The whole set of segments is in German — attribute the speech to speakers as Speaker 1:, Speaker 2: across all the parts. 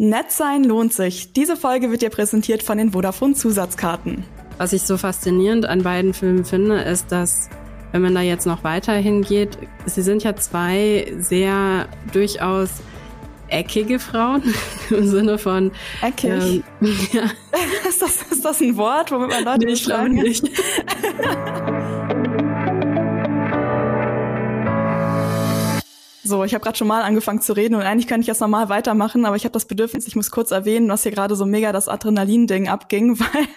Speaker 1: Nett sein lohnt sich. Diese Folge wird dir präsentiert von den Vodafone Zusatzkarten.
Speaker 2: Was ich so faszinierend an beiden Filmen finde, ist, dass wenn man da jetzt noch weiter hingeht, sie sind ja zwei sehr durchaus eckige Frauen im Sinne von
Speaker 1: eckig. Ähm, ja. ist, das, ist das ein Wort, womit man Leute nee,
Speaker 2: ich glaube nicht.
Speaker 1: So, ich habe gerade schon mal angefangen zu reden und eigentlich könnte ich jetzt normal weitermachen, aber ich habe das Bedürfnis, ich muss kurz erwähnen, was hier gerade so mega das Adrenalin-Ding abging, weil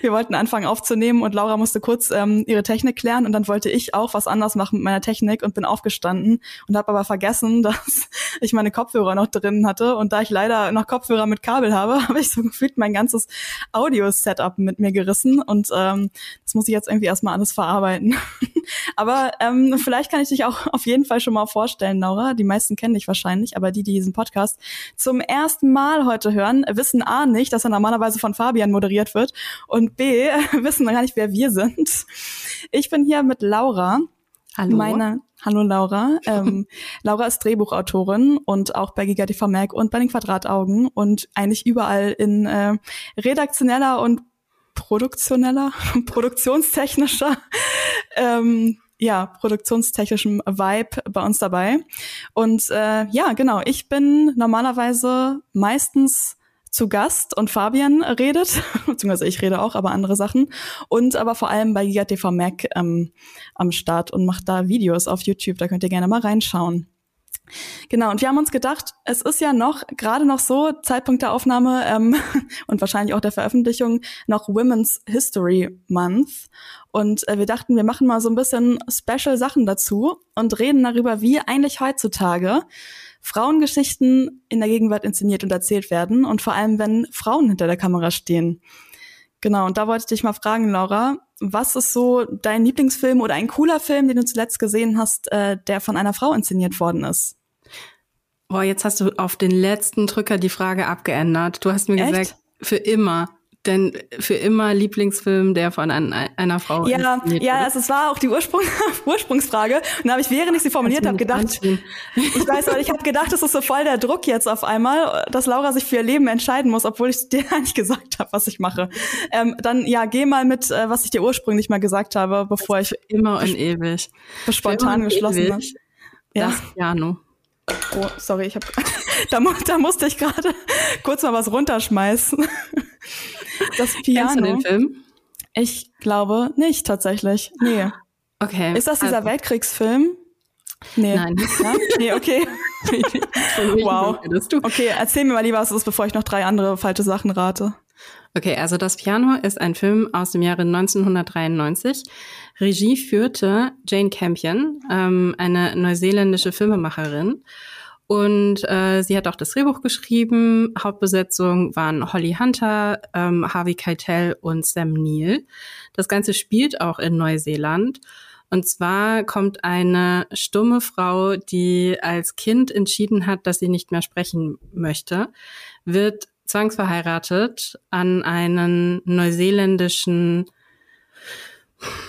Speaker 1: wir wollten anfangen aufzunehmen und Laura musste kurz ähm, ihre Technik klären und dann wollte ich auch was anders machen mit meiner Technik und bin aufgestanden und habe aber vergessen, dass ich meine Kopfhörer noch drin hatte und da ich leider noch Kopfhörer mit Kabel habe, habe ich so gefühlt mein ganzes Audio-Setup mit mir gerissen und ähm, das muss ich jetzt irgendwie erstmal alles verarbeiten. aber ähm, vielleicht kann ich dich auch auf jeden Fall schon mal vorstellen, Laura. Laura. Die meisten kennen dich wahrscheinlich, aber die, die diesen Podcast zum ersten Mal heute hören, wissen A nicht, dass er normalerweise von Fabian moderiert wird und B wissen gar nicht, wer wir sind. Ich bin hier mit Laura.
Speaker 2: Hallo.
Speaker 1: Meine, hallo Laura. Ähm, Laura ist Drehbuchautorin und auch bei Giga TV Mac und bei den Quadrataugen und eigentlich überall in äh, redaktioneller und produktioneller, produktionstechnischer ähm, ja, produktionstechnischem Vibe bei uns dabei. Und äh, ja, genau, ich bin normalerweise meistens zu Gast und Fabian redet, beziehungsweise ich rede auch, aber andere Sachen. Und aber vor allem bei GigaTV Mac ähm, am Start und macht da Videos auf YouTube. Da könnt ihr gerne mal reinschauen. Genau, und wir haben uns gedacht, es ist ja noch, gerade noch so, Zeitpunkt der Aufnahme ähm, und wahrscheinlich auch der Veröffentlichung, noch Women's History Month. Und äh, wir dachten, wir machen mal so ein bisschen Special Sachen dazu und reden darüber, wie eigentlich heutzutage Frauengeschichten in der Gegenwart inszeniert und erzählt werden und vor allem, wenn Frauen hinter der Kamera stehen. Genau, und da wollte ich dich mal fragen, Laura, was ist so dein Lieblingsfilm oder ein cooler Film, den du zuletzt gesehen hast, äh, der von einer Frau inszeniert worden ist?
Speaker 2: Boah, jetzt hast du auf den letzten Drücker die Frage abgeändert. Du hast mir Echt? gesagt, für immer denn für immer Lieblingsfilm, der von an, einer Frau
Speaker 1: Ja, ja, also es war auch die Ursprung, Ursprungsfrage. Und da habe ich, während ich sie formuliert habe, gedacht, ich weiß, aber ich habe gedacht, es ist so voll der Druck jetzt auf einmal, dass Laura sich für ihr Leben entscheiden muss, obwohl ich dir nicht gesagt habe, was ich mache. Ähm, dann ja, geh mal mit, äh, was ich dir ursprünglich mal gesagt habe, bevor ich
Speaker 2: immer und ewig
Speaker 1: spontan geschlossen habe.
Speaker 2: Ja. Das Piano.
Speaker 1: Oh, sorry, ich habe da, da musste ich gerade kurz mal was runterschmeißen.
Speaker 2: Das Piano. Kennst du den Film?
Speaker 1: Ich glaube nicht tatsächlich. Nee.
Speaker 2: Okay.
Speaker 1: Ist das dieser also. Weltkriegsfilm?
Speaker 2: Nee. Nein.
Speaker 1: Ja? Nee, okay. wow. Okay, erzähl mir mal lieber, was es ist, bevor ich noch drei andere falsche Sachen rate.
Speaker 2: Okay, also das Piano ist ein Film aus dem Jahre 1993. Regie führte Jane Campion, ähm, eine neuseeländische Filmemacherin. Und äh, sie hat auch das Drehbuch geschrieben. Hauptbesetzung waren Holly Hunter, ähm, Harvey Keitel und Sam Neill. Das Ganze spielt auch in Neuseeland. Und zwar kommt eine stumme Frau, die als Kind entschieden hat, dass sie nicht mehr sprechen möchte, wird zwangsverheiratet an einen neuseeländischen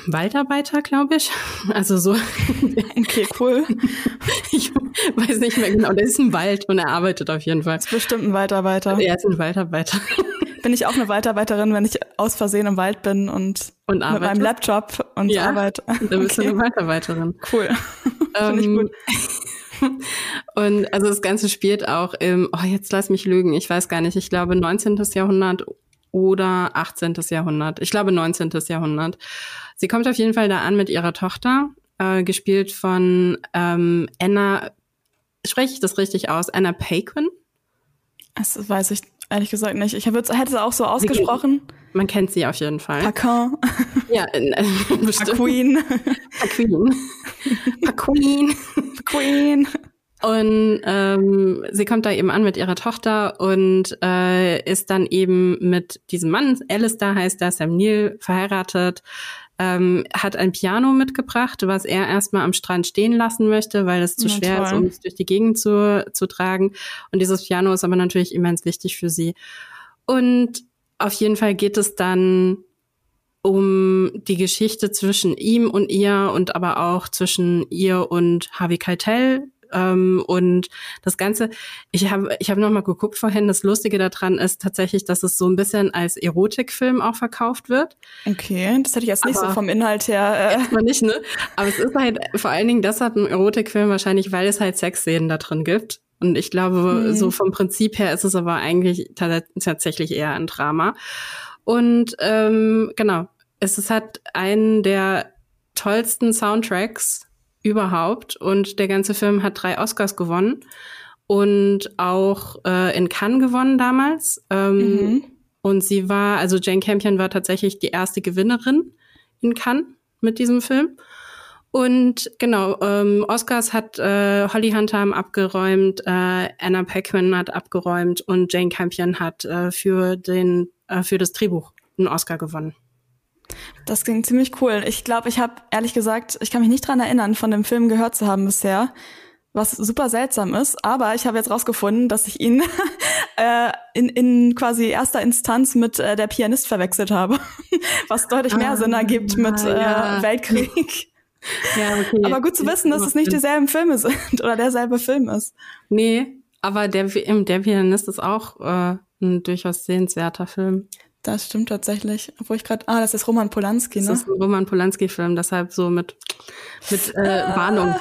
Speaker 2: Waldarbeiter, glaube ich. Also so.
Speaker 1: Okay, cool.
Speaker 2: Ich weiß nicht mehr genau. Der ist ein Wald und er arbeitet auf jeden Fall.
Speaker 1: Ist bestimmt ein Waldarbeiter.
Speaker 2: Er ist ein Waldarbeiter.
Speaker 1: Bin ich auch eine Waldarbeiterin, wenn ich aus Versehen im Wald bin und,
Speaker 2: und
Speaker 1: mit meinem Laptop und
Speaker 2: ja,
Speaker 1: arbeite.
Speaker 2: Dann bist okay. du eine Waldarbeiterin.
Speaker 1: Cool.
Speaker 2: Finde ich ähm, gut. Und also das Ganze spielt auch im, oh, jetzt lass mich lügen, ich weiß gar nicht, ich glaube 19. Jahrhundert oder 18. Jahrhundert. Ich glaube 19. Jahrhundert. Sie kommt auf jeden Fall da an mit ihrer Tochter, äh, gespielt von ähm, Anna, spreche ich das richtig aus? Anna Paquin?
Speaker 1: Das weiß ich ehrlich gesagt nicht. Ich hätte es auch so ausgesprochen.
Speaker 2: Man kennt sie auf jeden Fall.
Speaker 1: Paquin.
Speaker 2: Ja, äh,
Speaker 1: bestimmt. Paquin.
Speaker 2: Paquin. Paquin.
Speaker 1: Paquin.
Speaker 2: Und ähm, sie kommt da eben an mit ihrer Tochter und äh, ist dann eben mit diesem Mann, Alistair heißt er, Sam Neill, verheiratet, ähm, hat ein Piano mitgebracht, was er erstmal am Strand stehen lassen möchte, weil es zu Na, schwer toll. ist, um es durch die Gegend zu, zu tragen. Und dieses Piano ist aber natürlich immens wichtig für sie. Und auf jeden Fall geht es dann um die Geschichte zwischen ihm und ihr und aber auch zwischen ihr und Harvey Keitel, Ähm, und das Ganze, ich habe ich hab noch mal geguckt vorhin, das Lustige daran ist tatsächlich, dass es so ein bisschen als Erotikfilm auch verkauft wird.
Speaker 1: Okay, das hätte ich jetzt nicht Aber so vom Inhalt her.
Speaker 2: Äh. Erstmal nicht, ne? Aber es ist halt vor allen Dingen deshalb ein Erotikfilm wahrscheinlich, weil es halt Sexszenen da drin gibt. Und ich glaube, mhm. so vom Prinzip her ist es aber eigentlich tatsächlich eher ein Drama. Und ähm, genau, es ist halt einen der tollsten Soundtracks überhaupt und der ganze Film hat drei Oscars gewonnen und auch äh, in Cannes gewonnen damals. Ähm, mhm. Und sie war, also Jane Campion war tatsächlich die erste Gewinnerin in Cannes mit diesem Film. Und genau, ähm, Oscars hat äh, Holly Hunter abgeräumt, äh, Anna Paquin hat abgeräumt und Jane Campion hat äh, für den äh, für das Drehbuch einen Oscar gewonnen.
Speaker 1: Das klingt ziemlich cool. Ich glaube, ich habe ehrlich gesagt, ich kann mich nicht dran erinnern, von dem Film gehört zu haben bisher, was super seltsam ist. Aber ich habe jetzt rausgefunden, dass ich ihn äh, in, in quasi erster Instanz mit äh, der Pianist verwechselt habe, was deutlich mehr ah, Sinn ergibt mit äh, ja. Weltkrieg. Ja, okay. Aber gut zu wissen, dass es nicht dieselben Filme sind oder derselbe Film ist.
Speaker 2: Nee, aber der, der Pianist ist auch äh, ein durchaus sehenswerter Film.
Speaker 1: Das stimmt tatsächlich. Obwohl ich gerade, ah, das ist Roman Polanski, ne?
Speaker 2: Das ist ein Roman Polanski-Film, deshalb so mit, mit äh, Warnung.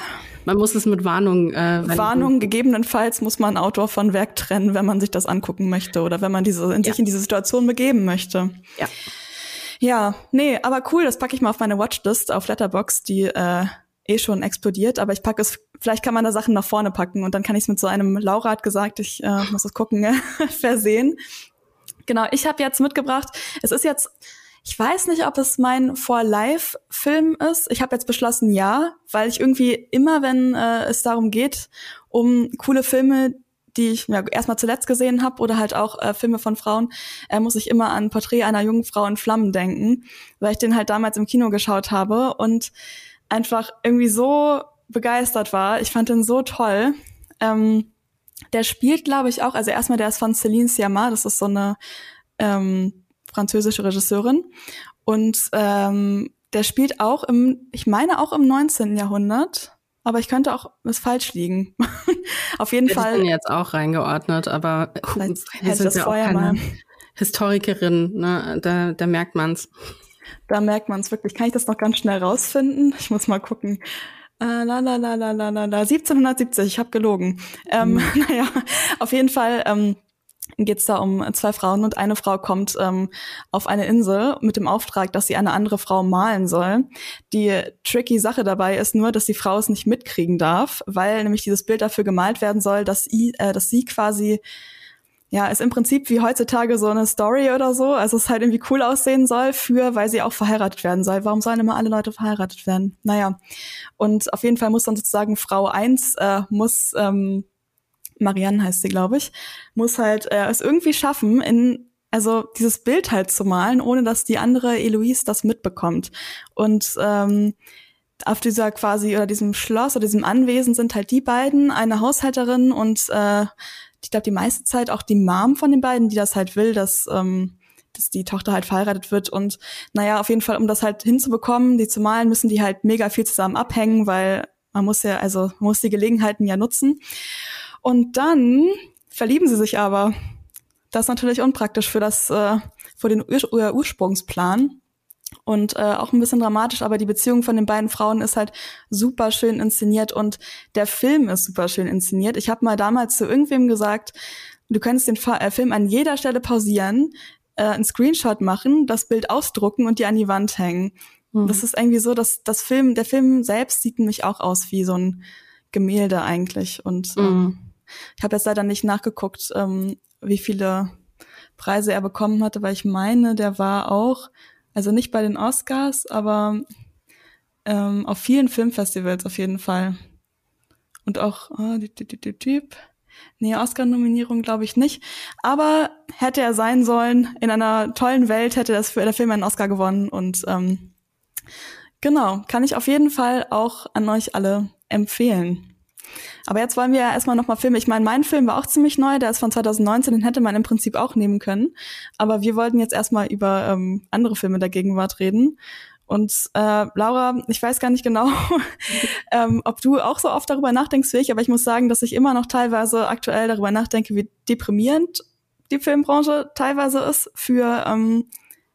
Speaker 2: Man muss es mit Warnung. Äh,
Speaker 1: Warnung, gegebenenfalls muss man Autor von Werk trennen, wenn man sich das angucken möchte oder wenn man diese, in ja. sich in diese Situation begeben möchte.
Speaker 2: Ja.
Speaker 1: Ja, nee, aber cool, das packe ich mal auf meine Watchlist auf Letterbox, die äh, eh schon explodiert, aber ich packe es, vielleicht kann man da Sachen nach vorne packen und dann kann ich es mit so einem Laura hat gesagt, ich äh, muss es gucken, versehen. Genau, ich habe jetzt mitgebracht, es ist jetzt, ich weiß nicht, ob es mein For-Life-Film ist. Ich habe jetzt beschlossen, ja, weil ich irgendwie immer, wenn äh, es darum geht, um coole Filme, die ich ja, erstmal zuletzt gesehen habe oder halt auch äh, Filme von Frauen, äh, muss ich immer an Porträt einer jungen Frau in Flammen denken, weil ich den halt damals im Kino geschaut habe und einfach irgendwie so begeistert war. Ich fand den so toll. Ähm, der spielt, glaube ich, auch, also erstmal, der ist von Céline Sciamma, das ist so eine ähm, französische Regisseurin. Und ähm, der spielt auch im, ich meine auch im 19. Jahrhundert, aber ich könnte auch es falsch liegen. Auf jeden
Speaker 2: ich
Speaker 1: Fall.
Speaker 2: Ich bin jetzt auch reingeordnet, aber wir sind ja auch keine mal. Historikerin, ne? da, da merkt man's.
Speaker 1: Da merkt man's wirklich. Kann ich das noch ganz schnell rausfinden? Ich muss mal gucken. Äh, la, la, la, la, la, la, 1770, ich habe gelogen. Ähm, mhm. Naja, auf jeden Fall ähm, geht es da um zwei Frauen und eine Frau kommt ähm, auf eine Insel mit dem Auftrag, dass sie eine andere Frau malen soll. Die tricky Sache dabei ist nur, dass die Frau es nicht mitkriegen darf, weil nämlich dieses Bild dafür gemalt werden soll, dass, sie, äh, dass sie quasi ja, ist im Prinzip wie heutzutage so eine Story oder so. Also es halt irgendwie cool aussehen soll für, weil sie auch verheiratet werden soll. Warum sollen immer alle Leute verheiratet werden? Naja. Und auf jeden Fall muss dann sozusagen Frau eins äh, muss, ähm, Marianne heißt sie, glaube ich, muss halt äh, es irgendwie schaffen, in also dieses Bild halt zu malen, ohne dass die andere Eloise das mitbekommt. Und ähm, auf dieser quasi oder diesem Schloss oder diesem Anwesen sind halt die beiden, eine Haushälterin und äh, ich glaube, die meiste Zeit auch die Mom von den beiden, die das halt will, dass, ähm, dass die Tochter halt verheiratet wird. Und naja, auf jeden Fall, um das halt hinzubekommen, die zu malen, müssen die halt mega viel zusammen abhängen, weil man muss ja, also man muss die Gelegenheiten ja nutzen. Und dann verlieben sie sich aber. Das ist natürlich unpraktisch für das, äh, für den Ur Ursprungsplan und äh, auch ein bisschen dramatisch, aber die Beziehung von den beiden Frauen ist halt super schön inszeniert und der Film ist super schön inszeniert. Ich habe mal damals zu irgendwem gesagt, du könntest den Fa äh, Film an jeder Stelle pausieren, äh, einen Screenshot machen, das Bild ausdrucken und die an die Wand hängen. Mhm. Das ist irgendwie so, dass das Film, der Film selbst sieht nämlich auch aus wie so ein Gemälde eigentlich. Und ähm, mhm. ich habe jetzt leider nicht nachgeguckt, ähm, wie viele Preise er bekommen hatte, weil ich meine, der war auch also nicht bei den Oscars, aber ähm, auf vielen Filmfestivals auf jeden Fall. Und auch, oh, die, die, die, die, nee, Oscar-Nominierung glaube ich nicht. Aber hätte er sein sollen, in einer tollen Welt hätte das für der Film einen Oscar gewonnen. Und ähm, genau, kann ich auf jeden Fall auch an euch alle empfehlen. Aber jetzt wollen wir ja erstmal nochmal filmen. Ich meine, mein Film war auch ziemlich neu, der ist von 2019, den hätte man im Prinzip auch nehmen können. Aber wir wollten jetzt erstmal über ähm, andere Filme der Gegenwart reden. Und äh, Laura, ich weiß gar nicht genau, ähm, ob du auch so oft darüber nachdenkst wie ich, aber ich muss sagen, dass ich immer noch teilweise aktuell darüber nachdenke, wie deprimierend die Filmbranche teilweise ist für ähm,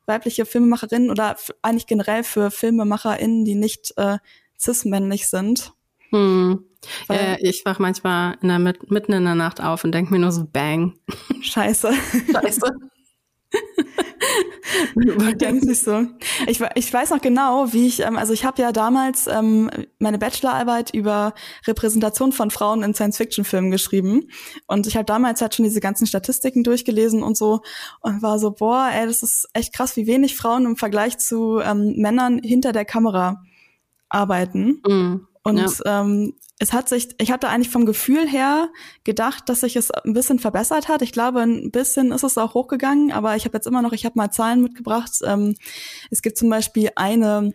Speaker 1: weibliche Filmemacherinnen oder eigentlich generell für FilmemacherInnen, die nicht äh, cis-männlich sind.
Speaker 2: Hm. Äh, ich wach manchmal in der, mitten in der Nacht auf und denke mir nur so, bang.
Speaker 1: Scheiße. Scheiße. Denkt sich so. Ich, ich weiß noch genau, wie ich, ähm, also ich habe ja damals ähm, meine Bachelorarbeit über Repräsentation von Frauen in Science-Fiction-Filmen geschrieben. Und ich habe damals halt schon diese ganzen Statistiken durchgelesen und so und war so, boah, ey, das ist echt krass, wie wenig Frauen im Vergleich zu ähm, Männern hinter der Kamera arbeiten. Mm. Und ja. ähm, es hat sich, ich hatte eigentlich vom Gefühl her gedacht, dass sich es ein bisschen verbessert hat. Ich glaube, ein bisschen ist es auch hochgegangen, aber ich habe jetzt immer noch, ich habe mal Zahlen mitgebracht. Ähm, es gibt zum Beispiel eine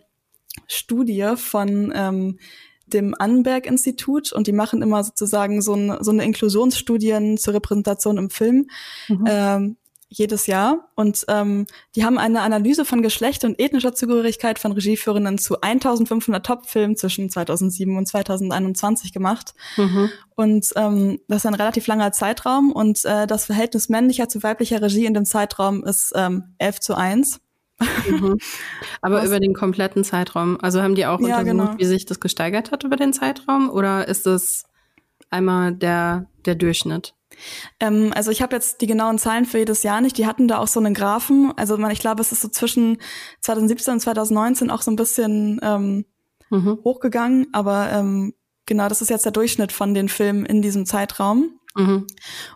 Speaker 1: Studie von ähm, dem Annenberg-Institut und die machen immer sozusagen so, ein, so eine Inklusionsstudien zur Repräsentation im Film. Mhm. Ähm, jedes Jahr. Und ähm, die haben eine Analyse von Geschlecht und ethnischer Zugehörigkeit von Regieführenden zu 1500 Top-Filmen zwischen 2007 und 2021 gemacht. Mhm. Und ähm, das ist ein relativ langer Zeitraum. Und äh, das Verhältnis männlicher zu weiblicher Regie in dem Zeitraum ist ähm, 11 zu 1.
Speaker 2: Mhm. Aber Was? über den kompletten Zeitraum. Also haben die auch untersucht, ja, genau. wie sich das gesteigert hat über den Zeitraum? Oder ist das einmal der, der Durchschnitt?
Speaker 1: Ähm, also ich habe jetzt die genauen Zahlen für jedes Jahr nicht. Die hatten da auch so einen Graphen. Also man, ich glaube, es ist so zwischen 2017 und 2019 auch so ein bisschen ähm, mhm. hochgegangen. Aber ähm, genau, das ist jetzt der Durchschnitt von den Filmen in diesem Zeitraum. Mhm.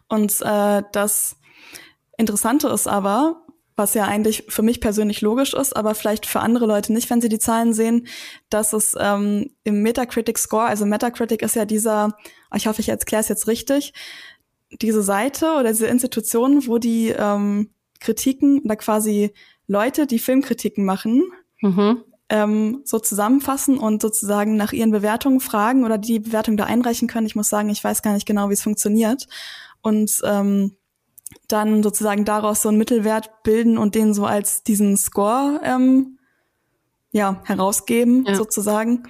Speaker 1: Und äh, das Interessante ist aber, was ja eigentlich für mich persönlich logisch ist, aber vielleicht für andere Leute nicht, wenn sie die Zahlen sehen, dass es ähm, im Metacritic Score, also Metacritic ist ja dieser, ich hoffe, ich erkläre es jetzt richtig, diese Seite oder diese Institution, wo die ähm, Kritiken oder quasi Leute, die Filmkritiken machen, mhm. ähm, so zusammenfassen und sozusagen nach ihren Bewertungen fragen oder die Bewertung da einreichen können. Ich muss sagen, ich weiß gar nicht genau, wie es funktioniert. Und ähm, dann sozusagen daraus so einen Mittelwert bilden und den so als diesen Score ähm, ja herausgeben ja. sozusagen.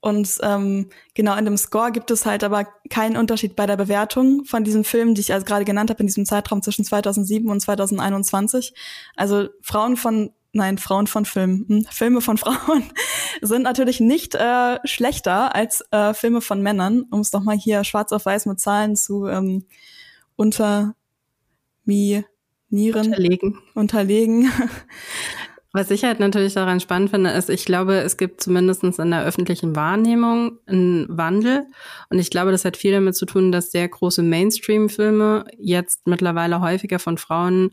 Speaker 1: Und ähm, genau in dem Score gibt es halt aber keinen Unterschied bei der Bewertung von diesem Film, die ich also gerade genannt habe, in diesem Zeitraum zwischen 2007 und 2021. Also Frauen von Nein, Frauen von Filmen. Hm, Filme von Frauen sind natürlich nicht äh, schlechter als äh, Filme von Männern, um es doch mal hier schwarz auf weiß mit Zahlen zu ähm, unter mi Nieren unterlegen. unterlegen.
Speaker 2: Was ich halt natürlich daran spannend finde, ist, ich glaube, es gibt zumindest in der öffentlichen Wahrnehmung einen Wandel. Und ich glaube, das hat viel damit zu tun, dass sehr große Mainstream-Filme jetzt mittlerweile häufiger von Frauen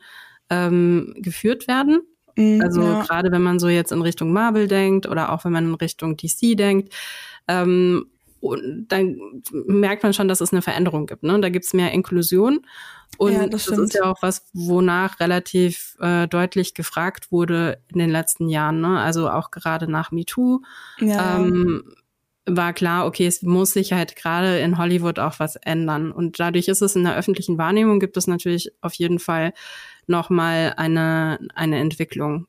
Speaker 2: ähm, geführt werden. Mhm, also ja. gerade wenn man so jetzt in Richtung Marvel denkt oder auch wenn man in Richtung DC denkt. Ähm, und dann merkt man schon, dass es eine Veränderung gibt. Ne? Da gibt es mehr Inklusion. Und ja, das, das ist ja auch was, wonach relativ äh, deutlich gefragt wurde in den letzten Jahren. Ne? Also auch gerade nach MeToo ja. ähm, war klar, okay, es muss sich halt gerade in Hollywood auch was ändern. Und dadurch ist es in der öffentlichen Wahrnehmung gibt es natürlich auf jeden Fall nochmal eine, eine Entwicklung.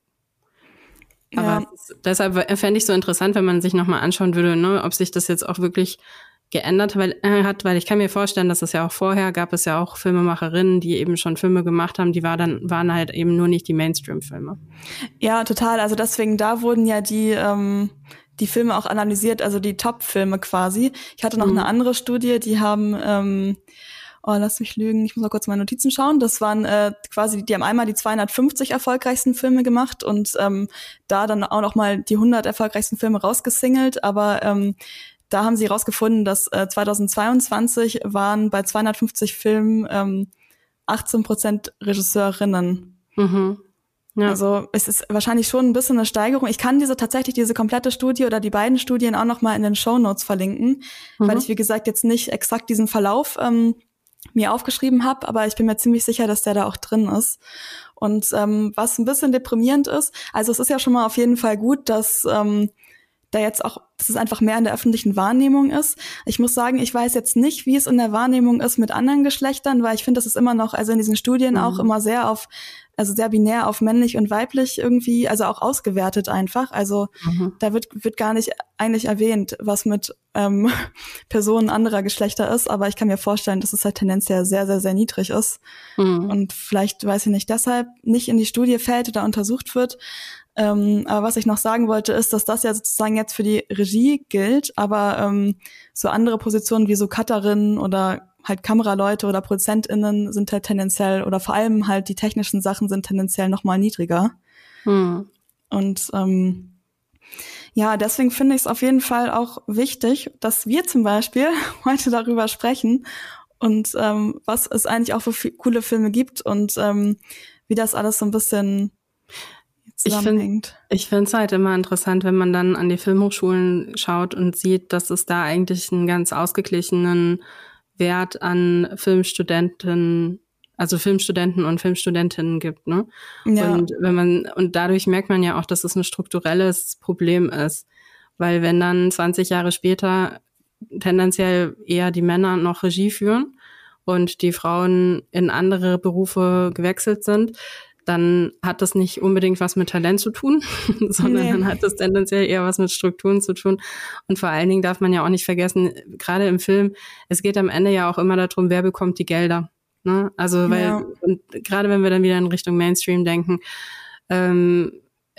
Speaker 2: Aber ja. deshalb fände ich so interessant, wenn man sich nochmal anschauen würde, ne, ob sich das jetzt auch wirklich geändert weil, äh, hat, weil ich kann mir vorstellen, dass es ja auch vorher gab es ja auch Filmemacherinnen, die eben schon Filme gemacht haben, die war dann, waren halt eben nur nicht die Mainstream-Filme.
Speaker 1: Ja, total. Also deswegen, da wurden ja die, ähm, die Filme auch analysiert, also die Top-Filme quasi. Ich hatte noch mhm. eine andere Studie, die haben ähm, oh, lass mich lügen, ich muss mal kurz meine Notizen schauen. Das waren äh, quasi, die haben einmal die 250 erfolgreichsten Filme gemacht und ähm, da dann auch noch mal die 100 erfolgreichsten Filme rausgesingelt. Aber ähm, da haben sie herausgefunden, dass äh, 2022 waren bei 250 Filmen ähm, 18 Prozent Regisseurinnen. Mhm. Ja. Also es ist wahrscheinlich schon ein bisschen eine Steigerung. Ich kann diese tatsächlich diese komplette Studie oder die beiden Studien auch noch mal in den Show Notes verlinken, mhm. weil ich wie gesagt jetzt nicht exakt diesen Verlauf ähm, mir aufgeschrieben habe, aber ich bin mir ziemlich sicher, dass der da auch drin ist. Und ähm, was ein bisschen deprimierend ist, also es ist ja schon mal auf jeden Fall gut, dass ähm, da jetzt auch dass es einfach mehr in der öffentlichen Wahrnehmung ist. Ich muss sagen, ich weiß jetzt nicht, wie es in der Wahrnehmung ist mit anderen Geschlechtern, weil ich finde, das ist immer noch, also in diesen Studien mhm. auch immer sehr auf, also sehr binär auf männlich und weiblich irgendwie, also auch ausgewertet einfach. Also mhm. da wird, wird gar nicht eigentlich erwähnt, was mit ähm, Personen anderer Geschlechter ist, aber ich kann mir vorstellen, dass es halt tendenziell sehr, sehr, sehr niedrig ist. Mhm. Und vielleicht, weiß ich nicht, deshalb nicht in die Studie fällt oder untersucht wird. Ähm, aber was ich noch sagen wollte, ist, dass das ja sozusagen jetzt für die Regie gilt, aber ähm, so andere Positionen wie so Cutterinnen oder halt Kameraleute oder ProduzentInnen sind halt tendenziell oder vor allem halt die technischen Sachen sind tendenziell noch mal niedriger. Hm. Und ähm, ja, deswegen finde ich es auf jeden Fall auch wichtig, dass wir zum Beispiel heute darüber sprechen und ähm, was es eigentlich auch für coole Filme gibt und ähm, wie das alles so ein bisschen zusammenhängt.
Speaker 2: Ich finde es halt immer interessant, wenn man dann an die Filmhochschulen schaut und sieht, dass es da eigentlich einen ganz ausgeglichenen Wert an Filmstudenten, also Filmstudenten und Filmstudentinnen gibt, ne? Ja. Und wenn man, und dadurch merkt man ja auch, dass es ein strukturelles Problem ist. Weil wenn dann 20 Jahre später tendenziell eher die Männer noch Regie führen und die Frauen in andere Berufe gewechselt sind, dann hat das nicht unbedingt was mit Talent zu tun, sondern nee. dann hat das tendenziell eher was mit Strukturen zu tun. Und vor allen Dingen darf man ja auch nicht vergessen, gerade im Film, es geht am Ende ja auch immer darum, wer bekommt die Gelder. Ne? Also weil, ja. und gerade wenn wir dann wieder in Richtung Mainstream denken, ähm,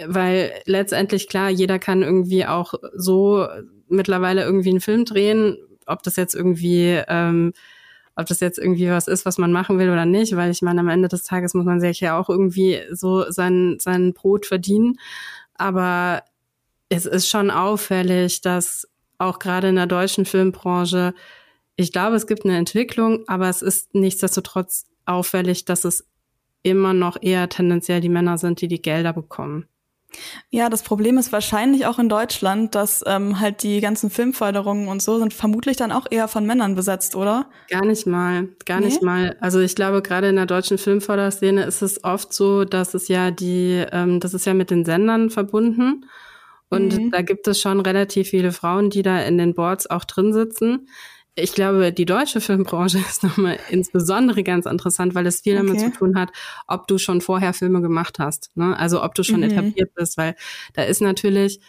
Speaker 2: weil letztendlich klar, jeder kann irgendwie auch so mittlerweile irgendwie einen Film drehen, ob das jetzt irgendwie ähm, ob das jetzt irgendwie was ist, was man machen will oder nicht, weil ich meine, am Ende des Tages muss man sich ja auch irgendwie so sein, sein Brot verdienen. Aber es ist schon auffällig, dass auch gerade in der deutschen Filmbranche, ich glaube, es gibt eine Entwicklung, aber es ist nichtsdestotrotz auffällig, dass es immer noch eher tendenziell die Männer sind, die die Gelder bekommen.
Speaker 1: Ja, das Problem ist wahrscheinlich auch in Deutschland, dass ähm, halt die ganzen Filmförderungen und so sind vermutlich dann auch eher von Männern besetzt, oder?
Speaker 2: Gar nicht mal, gar nee? nicht mal. Also ich glaube, gerade in der deutschen Filmförderszene ist es oft so, dass es ja die, ähm, das ist ja mit den Sendern verbunden. Und mhm. da gibt es schon relativ viele Frauen, die da in den Boards auch drin sitzen ich glaube, die deutsche Filmbranche ist nochmal insbesondere ganz interessant, weil es viel okay. damit zu tun hat, ob du schon vorher Filme gemacht hast. Ne? Also ob du schon mhm. etabliert bist, weil da ist natürlich,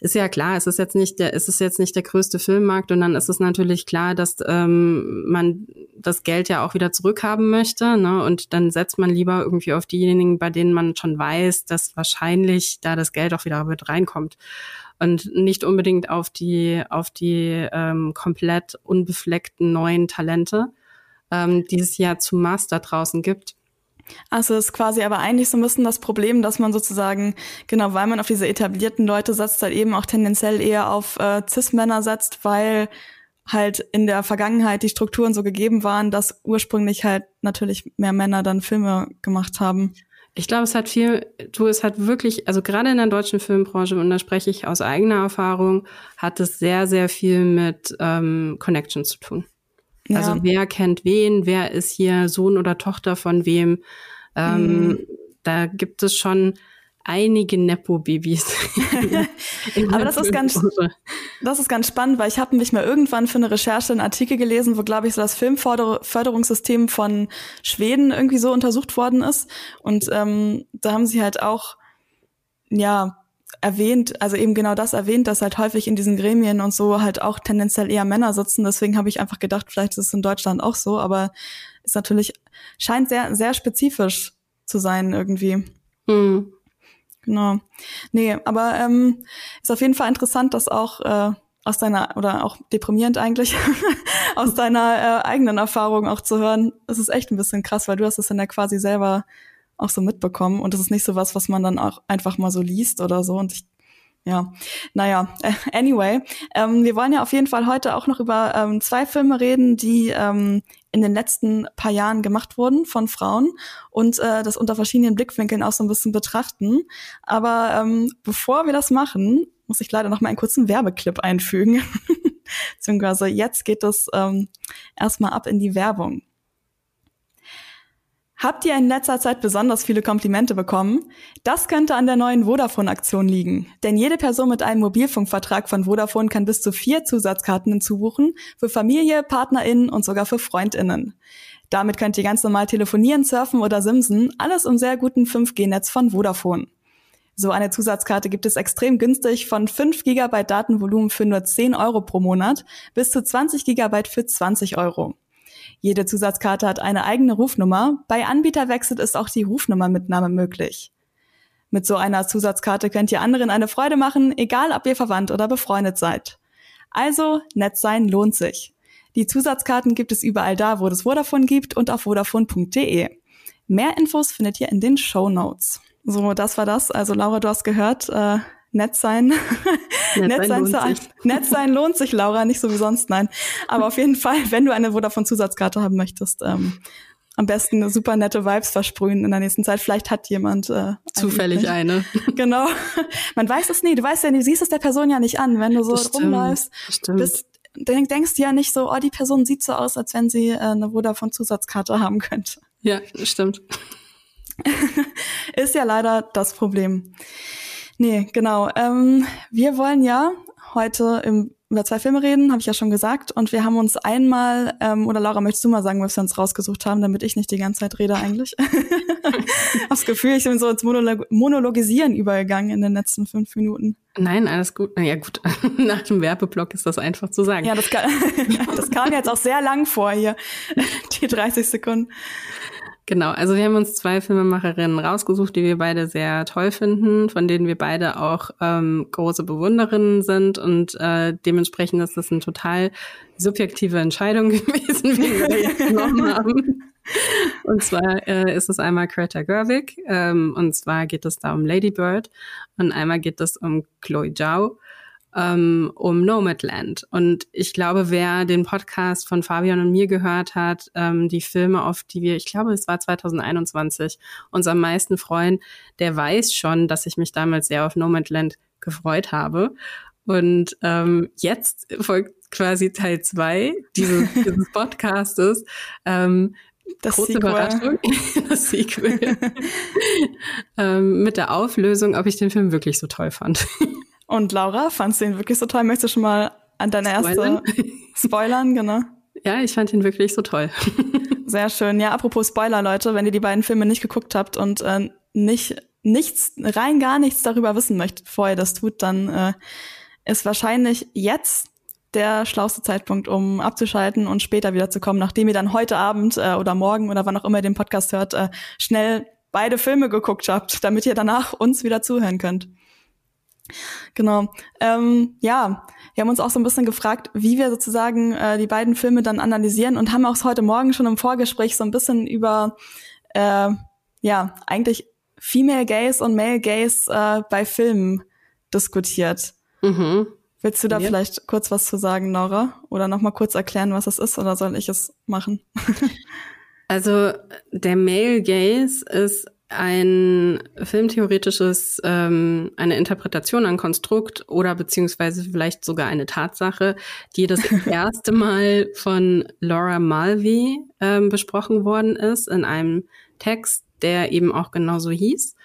Speaker 2: ist ja klar, es ist jetzt nicht der, es ist jetzt nicht der größte Filmmarkt und dann ist es natürlich klar, dass ähm, man das Geld ja auch wieder zurückhaben möchte. Ne? Und dann setzt man lieber irgendwie auf diejenigen, bei denen man schon weiß, dass wahrscheinlich da das Geld auch wieder mit reinkommt und nicht unbedingt auf die, auf die ähm, komplett unbefleckten neuen Talente, ähm, die es ja zu Master draußen gibt.
Speaker 1: Also ist quasi aber eigentlich so ein bisschen das Problem, dass man sozusagen, genau, weil man auf diese etablierten Leute setzt, halt eben auch tendenziell eher auf äh, Cis-Männer setzt, weil halt in der Vergangenheit die Strukturen so gegeben waren, dass ursprünglich halt natürlich mehr Männer dann Filme gemacht haben.
Speaker 2: Ich glaube, es hat viel, du, es hat wirklich, also gerade in der deutschen Filmbranche, und da spreche ich aus eigener Erfahrung, hat es sehr, sehr viel mit ähm, Connection zu tun. Ja. Also wer kennt wen, wer ist hier Sohn oder Tochter von wem. Ähm, mhm. Da gibt es schon einige Nepo-Babys.
Speaker 1: Aber das ist ganz, das ist ganz spannend, weil ich habe mich mal irgendwann für eine Recherche einen Artikel gelesen, wo glaube ich so das Filmförderungssystem von Schweden irgendwie so untersucht worden ist. Und ähm, da haben sie halt auch, ja, erwähnt, also eben genau das erwähnt, dass halt häufig in diesen Gremien und so halt auch tendenziell eher Männer sitzen. Deswegen habe ich einfach gedacht, vielleicht ist es in Deutschland auch so, aber ist natürlich, scheint sehr, sehr spezifisch zu sein irgendwie. Hm. Genau. Nee, aber ähm, ist auf jeden Fall interessant, dass auch äh, aus deiner, oder auch deprimierend eigentlich, aus deiner äh, eigenen Erfahrung auch zu hören. Es ist echt ein bisschen krass, weil du hast es dann ja quasi selber auch so mitbekommen und es ist nicht so was, was man dann auch einfach mal so liest oder so. Und ich ja, naja, anyway, ähm, wir wollen ja auf jeden Fall heute auch noch über ähm, zwei Filme reden, die ähm, in den letzten paar Jahren gemacht wurden von Frauen und äh, das unter verschiedenen Blickwinkeln auch so ein bisschen betrachten. Aber ähm, bevor wir das machen, muss ich leider noch mal einen kurzen Werbeclip einfügen. Beziehungsweise jetzt geht es ähm, erstmal ab in die Werbung. Habt ihr in letzter Zeit besonders viele Komplimente bekommen? Das könnte an der neuen Vodafone-Aktion liegen. Denn jede Person mit einem Mobilfunkvertrag von Vodafone kann bis zu vier Zusatzkarten hinzubuchen, für Familie, PartnerInnen und sogar für FreundInnen. Damit könnt ihr ganz normal telefonieren, surfen oder simsen, alles im sehr guten 5G-Netz von Vodafone. So eine Zusatzkarte gibt es extrem günstig von 5 GB Datenvolumen für nur 10 Euro pro Monat bis zu 20 GB für 20 Euro. Jede Zusatzkarte hat eine eigene Rufnummer. Bei Anbieterwechsel ist auch die Rufnummermitnahme möglich. Mit so einer Zusatzkarte könnt ihr anderen eine Freude machen, egal ob ihr verwandt oder befreundet seid. Also, nett sein lohnt sich. Die Zusatzkarten gibt es überall da, wo es Vodafone gibt und auf vodafone.de. Mehr Infos findet ihr in den Show Notes. So, das war das. Also Laura, du hast gehört, äh, nett sein.
Speaker 2: Nett, nett sein, sein,
Speaker 1: nett sein lohnt sich, Laura, nicht so wie sonst, nein. Aber auf jeden Fall, wenn du eine Vodafone Zusatzkarte haben möchtest, ähm, am besten super nette Vibes versprühen in der nächsten Zeit. Vielleicht hat jemand äh,
Speaker 2: zufällig eine.
Speaker 1: genau. Man weiß es nie. Du weißt ja, du siehst es der Person ja nicht an, wenn du so
Speaker 2: das
Speaker 1: rumläufst.
Speaker 2: Stimmt.
Speaker 1: Bist, denk, denkst du ja nicht so, oh, die Person sieht so aus, als wenn sie äh, eine Vodafone Zusatzkarte haben könnte.
Speaker 2: Ja, stimmt.
Speaker 1: Ist ja leider das Problem. Nee, genau. Ähm, wir wollen ja heute im, über zwei Filme reden, habe ich ja schon gesagt. Und wir haben uns einmal, ähm, oder Laura, möchtest du mal sagen, was wir uns rausgesucht haben, damit ich nicht die ganze Zeit rede eigentlich? das Gefühl, ich bin so ins Monolog Monologisieren übergegangen in den letzten fünf Minuten.
Speaker 2: Nein, alles gut. Ja gut, nach dem Werbeblock ist das einfach zu sagen.
Speaker 1: Ja, das, kann, das kam jetzt auch sehr lang vor hier, die 30 Sekunden.
Speaker 2: Genau, also wir haben uns zwei Filmemacherinnen rausgesucht, die wir beide sehr toll finden, von denen wir beide auch ähm, große Bewunderinnen sind und äh, dementsprechend ist das eine total subjektive Entscheidung gewesen, wie wir jetzt genommen haben. Und zwar äh, ist es einmal Greta Gerwig ähm, und zwar geht es da um Lady Bird und einmal geht es um Chloe Zhao ähm, um Nomadland. Und ich glaube, wer den Podcast von Fabian und mir gehört hat, ähm, die Filme, auf die wir, ich glaube, es war 2021, uns am meisten freuen, der weiß schon, dass ich mich damals sehr auf Nomadland gefreut habe. Und ähm, jetzt folgt quasi Teil zwei dieses, dieses Podcastes. Ähm,
Speaker 1: das
Speaker 2: Große
Speaker 1: Sequel.
Speaker 2: Überraschung. das Sequel. ähm, mit der Auflösung, ob ich den Film wirklich so toll fand.
Speaker 1: Und Laura, fandst du ihn wirklich so toll? Möchtest du schon mal an deine
Speaker 2: Spoilern?
Speaker 1: erste spoilern, genau?
Speaker 2: Ja, ich fand ihn wirklich so toll.
Speaker 1: Sehr schön. Ja, apropos Spoiler, Leute, wenn ihr die beiden Filme nicht geguckt habt und äh, nicht nichts, rein gar nichts darüber wissen möchtet, bevor ihr das tut, dann äh, ist wahrscheinlich jetzt der schlauste Zeitpunkt, um abzuschalten und später wiederzukommen, nachdem ihr dann heute Abend äh, oder morgen oder wann auch immer ihr den Podcast hört, äh, schnell beide Filme geguckt habt, damit ihr danach uns wieder zuhören könnt. Genau. Ähm, ja, wir haben uns auch so ein bisschen gefragt, wie wir sozusagen äh, die beiden Filme dann analysieren und haben auch heute Morgen schon im Vorgespräch so ein bisschen über äh, ja eigentlich Female Gaze und Male Gaze äh, bei Filmen diskutiert.
Speaker 2: Mhm.
Speaker 1: Willst du da
Speaker 2: Ja.
Speaker 1: vielleicht kurz was zu sagen, Nora? Oder noch mal kurz erklären, was das ist, oder soll ich es machen?
Speaker 2: Also der Male Gaze ist ein filmtheoretisches, ähm, eine Interpretation, ein Konstrukt oder beziehungsweise vielleicht sogar eine Tatsache, die das erste Mal von Laura Mulvey ähm, besprochen worden ist in einem Text, der eben auch genauso hieß.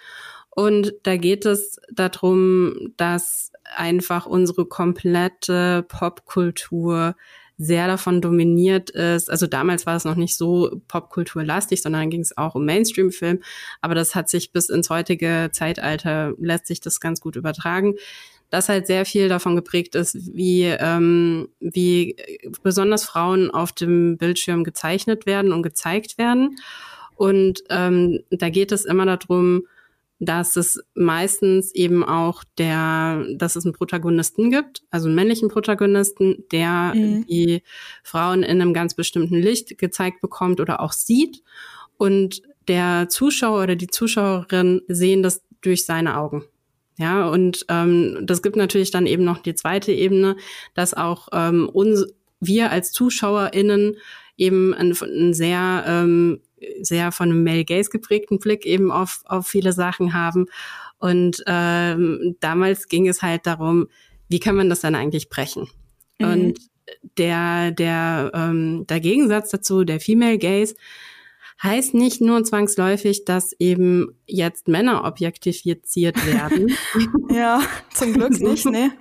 Speaker 2: Und da geht es darum, dass einfach unsere komplette Popkultur sehr davon dominiert ist. Also damals war es noch nicht so popkulturlastig, sondern ging es auch um Mainstream-Film. Aber das hat sich bis ins heutige Zeitalter, lässt sich das ganz gut übertragen. Dass halt sehr viel davon geprägt ist, wie, ähm, wie besonders Frauen auf dem Bildschirm gezeichnet werden und gezeigt werden. Und ähm, da geht es immer darum, dass es meistens eben auch der, dass es einen Protagonisten gibt, also einen männlichen Protagonisten, der
Speaker 1: Mhm.
Speaker 2: die Frauen in einem ganz bestimmten Licht gezeigt bekommt oder auch sieht. Und der Zuschauer oder die Zuschauerin sehen das durch seine Augen. Ja, und ähm, das gibt natürlich dann eben noch die zweite Ebene, dass auch ähm, uns, wir als ZuschauerInnen eben einen, einen sehr, ähm, sehr von einem Male Gaze geprägten Blick eben auf, auf viele Sachen haben. Und ähm, damals ging es halt darum, wie kann man das dann eigentlich brechen?
Speaker 1: Mhm.
Speaker 2: Und der, der, ähm, der Gegensatz dazu, der Female Gaze, heißt nicht nur zwangsläufig, dass eben jetzt Männer objektifiziert werden.
Speaker 1: ja, zum Glück nicht, ne?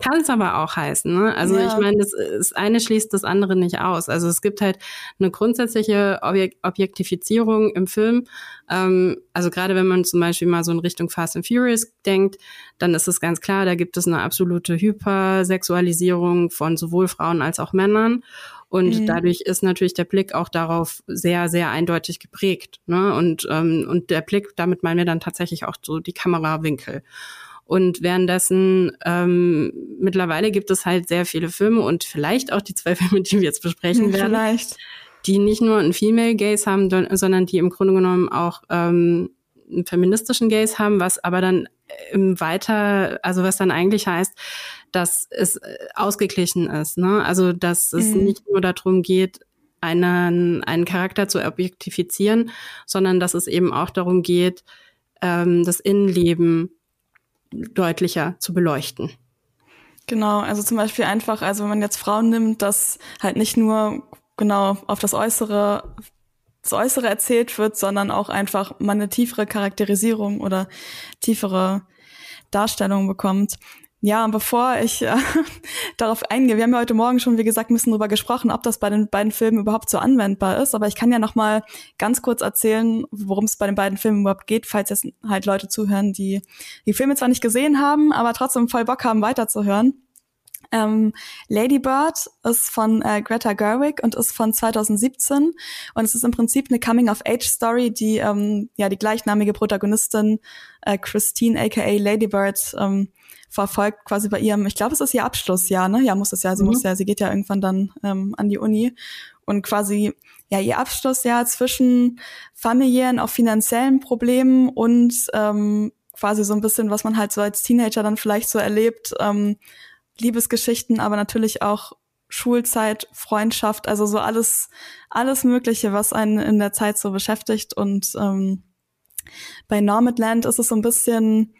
Speaker 2: Kann es aber auch heißen, ne? Also ja. ich meine, das, das eine schließt das andere nicht aus. Also es gibt halt eine grundsätzliche Objek Objektifizierung im Film. Ähm, also gerade wenn man zum Beispiel mal so in Richtung Fast and Furious denkt, dann ist es ganz klar, da gibt es eine absolute Hypersexualisierung von sowohl Frauen als auch Männern. Und mhm. dadurch ist natürlich der Blick auch darauf sehr, sehr eindeutig geprägt. Ne? Und, ähm, und der Blick, damit meinen wir dann tatsächlich auch so die Kamerawinkel. Und währenddessen ähm, mittlerweile gibt es halt sehr viele Filme und vielleicht auch die zwei Filme, die wir jetzt besprechen werden,
Speaker 1: vielleicht.
Speaker 2: die nicht nur einen Female Gaze haben, sondern die im Grunde genommen auch ähm, einen feministischen Gaze haben, was aber dann im weiter, also was dann eigentlich heißt, dass es äh, ausgeglichen ist. Ne? Also dass es mhm. nicht nur darum geht, einen, einen Charakter zu objektifizieren, sondern dass es eben auch darum geht, ähm, das Innenleben deutlicher zu beleuchten.
Speaker 1: Genau, also zum Beispiel einfach, also wenn man jetzt Frauen nimmt, dass halt nicht nur genau auf das Äußere das Äußere erzählt wird, sondern auch einfach man eine tiefere Charakterisierung oder tiefere Darstellung bekommt. Ja, und bevor ich äh, darauf eingehe, wir haben ja heute Morgen schon, wie gesagt, ein bisschen drüber gesprochen, ob das bei den beiden Filmen überhaupt so anwendbar ist. Aber ich kann ja noch mal ganz kurz erzählen, worum es bei den beiden Filmen überhaupt geht, falls jetzt halt Leute zuhören, die die Filme zwar nicht gesehen haben, aber trotzdem voll Bock haben, weiterzuhören. Ähm, Lady Bird ist von äh, Greta Gerwig und ist von 2017 und es ist im Prinzip eine Coming-of-Age-Story, die ähm, ja die gleichnamige Protagonistin äh, Christine aka Lady Bird ähm, verfolgt quasi bei ihrem, ich glaube, es ist ihr Abschlussjahr, ne? Ja, muss es ja, sie mhm. muss ja, sie geht ja irgendwann dann ähm, an die Uni und quasi ja ihr Abschlussjahr zwischen familiären, auch finanziellen Problemen und ähm, quasi so ein bisschen, was man halt so als Teenager dann vielleicht so erlebt, ähm, Liebesgeschichten, aber natürlich auch Schulzeit, Freundschaft, also so alles, alles Mögliche, was einen in der Zeit so beschäftigt. Und ähm, bei Nomadland ist es so ein bisschen,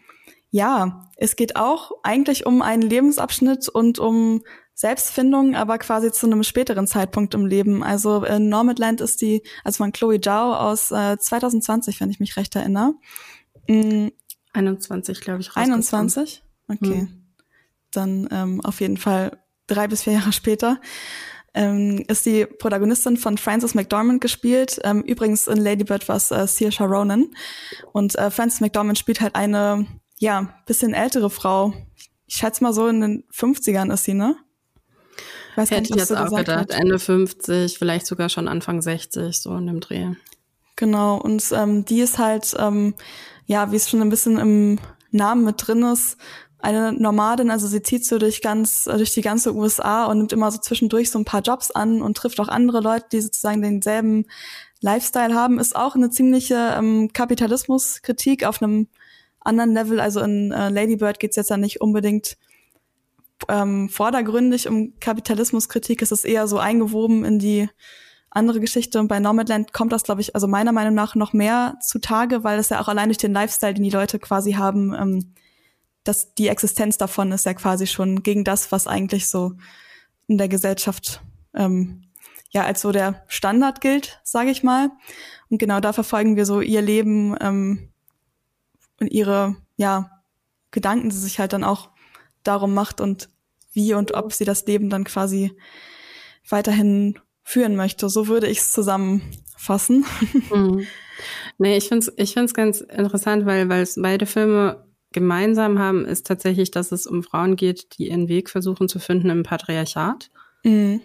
Speaker 1: ja, es geht auch eigentlich um einen Lebensabschnitt und um Selbstfindung, aber quasi zu einem späteren Zeitpunkt im Leben. Also in Nomadland ist die, also von Chloe Zhao aus äh, 2020, wenn ich mich recht erinnere.
Speaker 2: Mhm. 21, glaube ich.
Speaker 1: 21? Okay. Mhm dann ähm, auf jeden Fall drei bis vier Jahre später, ähm, ist die Protagonistin von Frances McDormand gespielt. Ähm, übrigens in Lady Bird war es äh, Saoirse Ronan. Und äh, Frances McDormand spielt halt eine, ja, bisschen ältere Frau. Ich schätze mal so in den 50ern ist sie, ne?
Speaker 2: Weiß Hätte nicht, ich jetzt auch gedacht, hat. Ende 50, vielleicht sogar schon Anfang 60, so in dem Dreh.
Speaker 1: Genau, und ähm, die ist halt, ähm, ja, wie es schon ein bisschen im Namen mit drin ist, eine Nomadin, also sie zieht so durch ganz, durch die ganze USA und nimmt immer so zwischendurch so ein paar Jobs an und trifft auch andere Leute, die sozusagen denselben Lifestyle haben, ist auch eine ziemliche ähm, Kapitalismuskritik auf einem anderen Level. Also in äh, Lady Bird geht es jetzt ja nicht unbedingt ähm, vordergründig um Kapitalismuskritik, es ist eher so eingewoben in die andere Geschichte. Und bei Nomadland kommt das, glaube ich, also meiner Meinung nach noch mehr zutage, weil es ja auch allein durch den Lifestyle, den die Leute quasi haben, ähm, dass die Existenz davon ist ja quasi schon gegen das, was eigentlich so in der Gesellschaft ähm, ja als so der Standard gilt, sage ich mal. Und genau da verfolgen wir so ihr Leben ähm, und ihre ja Gedanken, die sich halt dann auch darum macht und wie und ob sie das Leben dann quasi weiterhin führen möchte. So würde ich es zusammenfassen.
Speaker 2: Mhm. Nee, ich finde es ich find's ganz interessant, weil weil es beide Filme gemeinsam haben, ist tatsächlich, dass es um Frauen geht, die ihren Weg versuchen zu finden im Patriarchat. Mhm.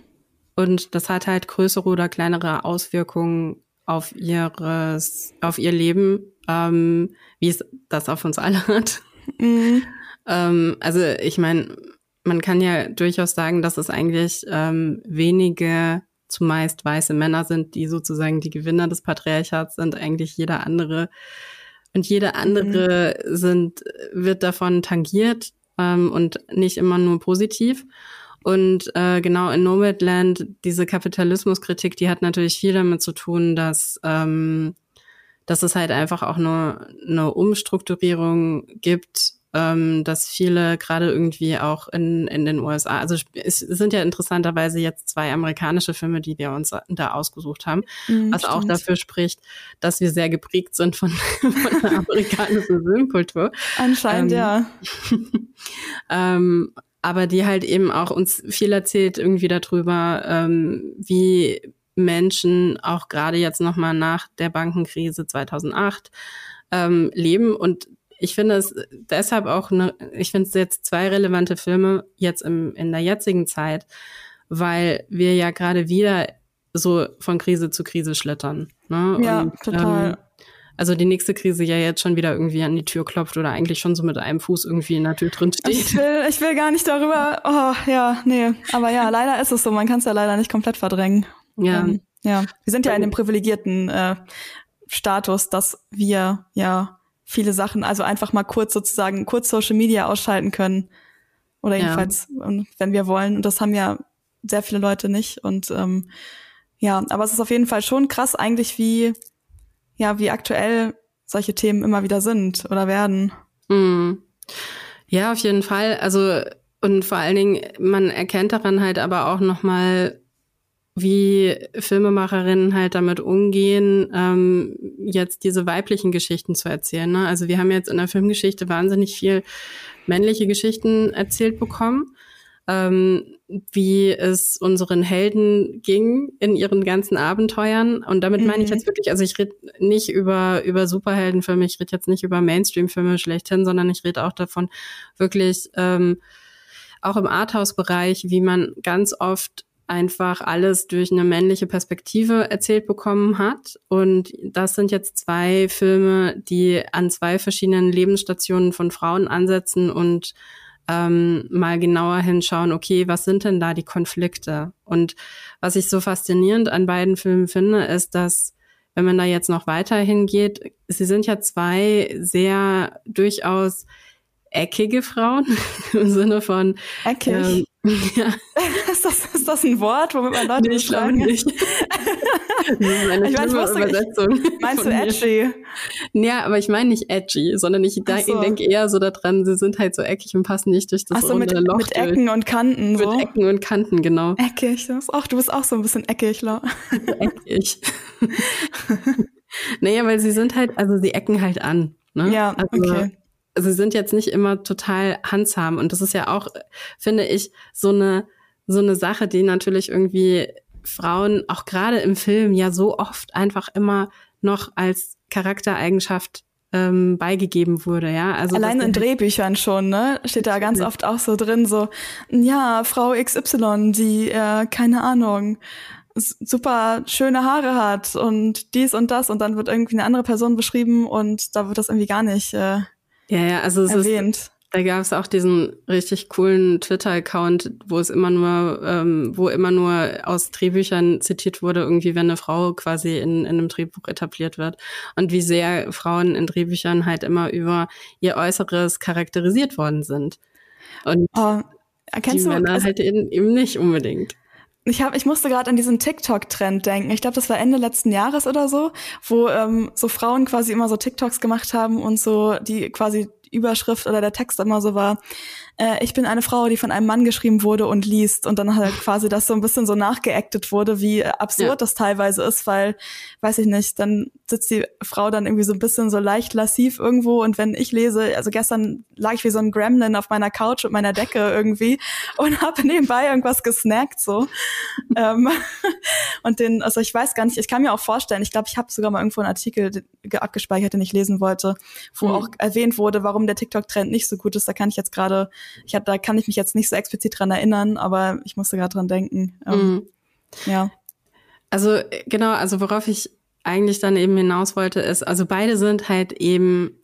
Speaker 2: Und das hat halt größere oder kleinere Auswirkungen auf ihres, auf ihr Leben, ähm, wie es das auf uns alle hat. Mhm. ähm, also ich meine, man kann ja durchaus sagen, dass es eigentlich ähm, wenige zumeist weiße Männer sind, die sozusagen die Gewinner des Patriarchats sind. Eigentlich jeder andere und jede andere mhm. sind, wird davon tangiert ähm, und nicht immer nur positiv. Und äh, genau in Nomadland, diese Kapitalismuskritik, die hat natürlich viel damit zu tun, dass, ähm, dass es halt einfach auch nur eine Umstrukturierung gibt ähm, dass viele gerade irgendwie auch in, in den USA, also es sind ja interessanterweise jetzt zwei amerikanische Filme, die wir uns da ausgesucht haben, mm, was stimmt. auch dafür spricht, dass wir sehr geprägt sind von, von der amerikanischen Filmkultur.
Speaker 1: Anscheinend, ähm, ja.
Speaker 2: ähm, aber die halt eben auch uns viel erzählt irgendwie darüber, ähm, wie Menschen auch gerade jetzt nochmal nach der Bankenkrise 2008 ähm, leben und ich finde es deshalb auch, ne, ich finde es jetzt zwei relevante Filme jetzt im, in der jetzigen Zeit, weil wir ja gerade wieder so von Krise zu Krise schlittern. Ne?
Speaker 1: Ja, Und, total. Ähm,
Speaker 2: also die nächste Krise ja jetzt schon wieder irgendwie an die Tür klopft oder eigentlich schon so mit einem Fuß irgendwie in der Tür drin steht.
Speaker 1: Ich will, ich will gar nicht darüber. Oh, ja, nee. Aber ja, leider ist es so. Man kann es ja leider nicht komplett verdrängen.
Speaker 2: Ja. Ähm,
Speaker 1: ja. Wir sind ja in dem privilegierten äh, Status, dass wir ja viele Sachen, also einfach mal kurz sozusagen kurz Social Media ausschalten können. Oder jedenfalls, ja. wenn wir wollen. Und das haben ja sehr viele Leute nicht. Und ähm, ja, aber es ist auf jeden Fall schon krass eigentlich, wie, ja, wie aktuell solche Themen immer wieder sind oder werden.
Speaker 2: Mhm. Ja, auf jeden Fall. Also und vor allen Dingen, man erkennt daran halt aber auch noch mal, wie Filmemacherinnen halt damit umgehen, ähm, jetzt diese weiblichen Geschichten zu erzählen. Ne? Also wir haben jetzt in der Filmgeschichte wahnsinnig viel männliche Geschichten erzählt bekommen, ähm, wie es unseren Helden ging in ihren ganzen Abenteuern. Und damit mhm. meine ich mhm. jetzt wirklich, also ich rede nicht über, über Superheldenfilme, ich rede jetzt nicht über Mainstream-Filme schlechthin, sondern ich rede auch davon wirklich ähm, auch im Arthouse-Bereich, wie man ganz oft einfach alles durch eine männliche Perspektive erzählt bekommen hat. Und das sind jetzt zwei Filme, die an zwei verschiedenen Lebensstationen von Frauen ansetzen und ähm, mal genauer hinschauen, okay, was sind denn da die Konflikte? Und was ich so faszinierend an beiden Filmen finde, ist, dass wenn man da jetzt noch weiter hingeht, sie sind ja zwei sehr durchaus eckige Frauen im Sinne von
Speaker 1: eckig. Ähm, ja. ist, das, ist das ein Wort, womit man Leute nee,
Speaker 2: ich glaube nicht.
Speaker 1: das ist eine ich meine, Übersetzung. Meinst du edgy?
Speaker 2: Ja, aber ich meine nicht edgy, sondern ich, so. denke eher so daran, sie sind halt so eckig und passen nicht durch das Ach so, runde
Speaker 1: mit,
Speaker 2: Loch.
Speaker 1: Mit Ecken und Kanten.
Speaker 2: So. Mit Ecken und Kanten, genau.
Speaker 1: Eckig, das ist auch, du bist auch so ein bisschen eckig, Lau.
Speaker 2: eckig. naja, weil sie sind halt, also sie ecken halt an. Ne?
Speaker 1: Ja,
Speaker 2: also,
Speaker 1: okay
Speaker 2: sie sind jetzt nicht immer total handsam. Und das ist ja auch, finde ich, so eine, so eine Sache, die natürlich irgendwie Frauen auch gerade im Film ja so oft einfach immer noch als Charaktereigenschaft ähm, beigegeben wurde, ja.
Speaker 1: Also allein in Drehbüchern schon, ne, steht da ganz oft auch so drin, so ja Frau XY, die äh, keine Ahnung super schöne Haare hat und dies und das und dann wird irgendwie eine andere Person beschrieben und da wird das irgendwie gar nicht äh,
Speaker 2: ja, ja, also es erwähnt. Ist, da gab es auch diesen richtig coolen Twitter-Account, wo es immer nur, ähm, wo immer nur aus Drehbüchern zitiert wurde, irgendwie, wenn eine Frau quasi in, in einem Drehbuch etabliert wird. Und wie sehr Frauen in Drehbüchern halt immer über ihr Äußeres charakterisiert worden sind. Und
Speaker 1: oh,
Speaker 2: die
Speaker 1: du,
Speaker 2: Männer also, halt eben nicht unbedingt.
Speaker 1: Ich hab, ich musste gerade an diesen TikTok-Trend denken. Ich glaube, das war Ende letzten Jahres oder so, wo ähm, so Frauen quasi immer so TikToks gemacht haben und so die quasi Überschrift oder der Text immer so war, äh, ich bin eine Frau, die von einem Mann geschrieben wurde und liest und dann halt quasi das so ein bisschen so nachgeactet wurde, wie absurd ja. das teilweise ist, weil, weiß ich nicht, dann sitzt die Frau dann irgendwie so ein bisschen so leicht lassiv irgendwo und wenn ich lese, also gestern lag ich wie so ein Gremlin auf meiner Couch mit meiner Decke irgendwie und habe nebenbei irgendwas gesnackt so. ähm, und den, also ich weiß gar nicht, ich kann mir auch vorstellen, ich glaube, ich habe sogar mal irgendwo einen Artikel abgespeichert, den ich lesen wollte, wo mhm. auch erwähnt wurde, warum der TikTok-Trend nicht so gut ist. Da kann ich jetzt gerade ich hab, da kann ich mich jetzt nicht so explizit dran erinnern, aber ich musste gerade dran denken. Ähm, mhm. Ja.
Speaker 2: Also genau, also worauf ich eigentlich dann eben hinaus wollte, ist, also beide sind halt eben,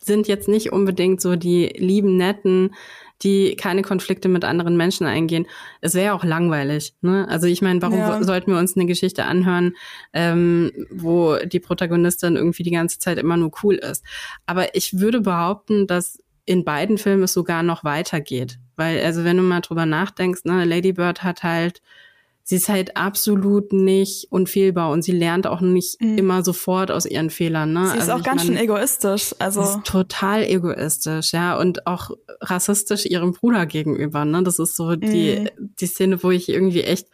Speaker 2: sind jetzt nicht unbedingt so die lieben, netten, die keine Konflikte mit anderen Menschen eingehen. Es wäre auch langweilig. Ne? Also ich meine, warum ja. sollten wir uns eine Geschichte anhören, ähm, wo die Protagonistin irgendwie die ganze Zeit immer nur cool ist? Aber ich würde behaupten, dass in beiden Filmen es sogar noch weitergeht. Weil, also wenn du mal drüber nachdenkst, ne, Lady Bird hat halt sie ist halt absolut nicht unfehlbar und sie lernt auch nicht mhm. immer sofort aus ihren Fehlern. Ne?
Speaker 1: Sie ist also auch ganz meine, schön egoistisch. Also
Speaker 2: sie ist total egoistisch, ja, und auch rassistisch ihrem Bruder gegenüber. Ne? Das ist so die mhm. die Szene, wo ich irgendwie echt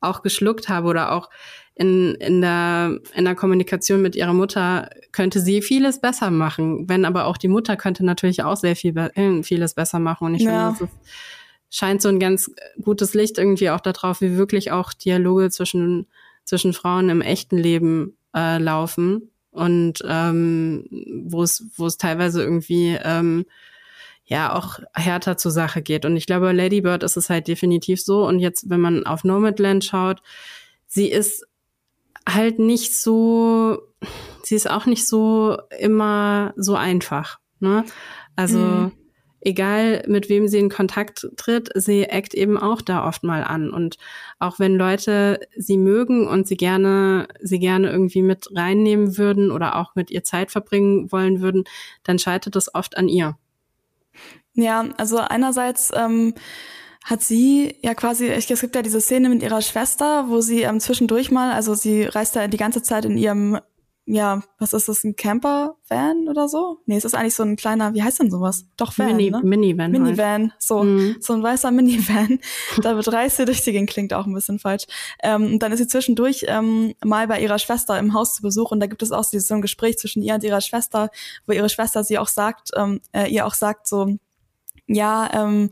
Speaker 2: auch geschluckt habe oder auch in, in, der, in der Kommunikation mit ihrer Mutter könnte sie vieles besser machen. Wenn aber auch die Mutter könnte natürlich auch sehr viel, äh, vieles besser machen. Und ich ja. finde, das ist, scheint so ein ganz gutes Licht irgendwie auch darauf, wie wirklich auch Dialoge zwischen, zwischen Frauen im echten Leben äh, laufen. Und ähm, wo es, wo es teilweise irgendwie ähm, ja auch härter zur Sache geht. Und ich glaube, Lady Bird ist es halt definitiv so. Und jetzt, wenn man auf Nomadland schaut, sie ist halt nicht so, sie ist auch nicht so immer so einfach. Ne? Also mhm. egal mit wem sie in Kontakt tritt, sie eckt eben auch da oft mal an. Und auch wenn Leute sie mögen und sie gerne, sie gerne irgendwie mit reinnehmen würden oder auch mit ihr Zeit verbringen wollen würden, dann scheitert es oft an ihr.
Speaker 1: Ja, also einerseits ähm, hat sie ja quasi, es gibt ja diese Szene mit ihrer Schwester, wo sie ähm, zwischendurch mal, also sie reist ja die ganze Zeit in ihrem, ja, was ist das, ein Camper-Van oder so? Nee, es ist eigentlich so ein kleiner, wie heißt denn sowas? Doch Van,
Speaker 2: Mini,
Speaker 1: ne?
Speaker 2: Minivan.
Speaker 1: Minivan, halt. so, mhm. so ein weißer Minivan. da wird reist sie durch die Gegend, klingt auch ein bisschen falsch. Ähm, und dann ist sie zwischendurch ähm, mal bei ihrer Schwester im Haus zu Besuch und da gibt es auch so ein Gespräch zwischen ihr und ihrer Schwester, wo ihre Schwester sie auch sagt, ähm, äh, ihr auch sagt so, ja, ähm,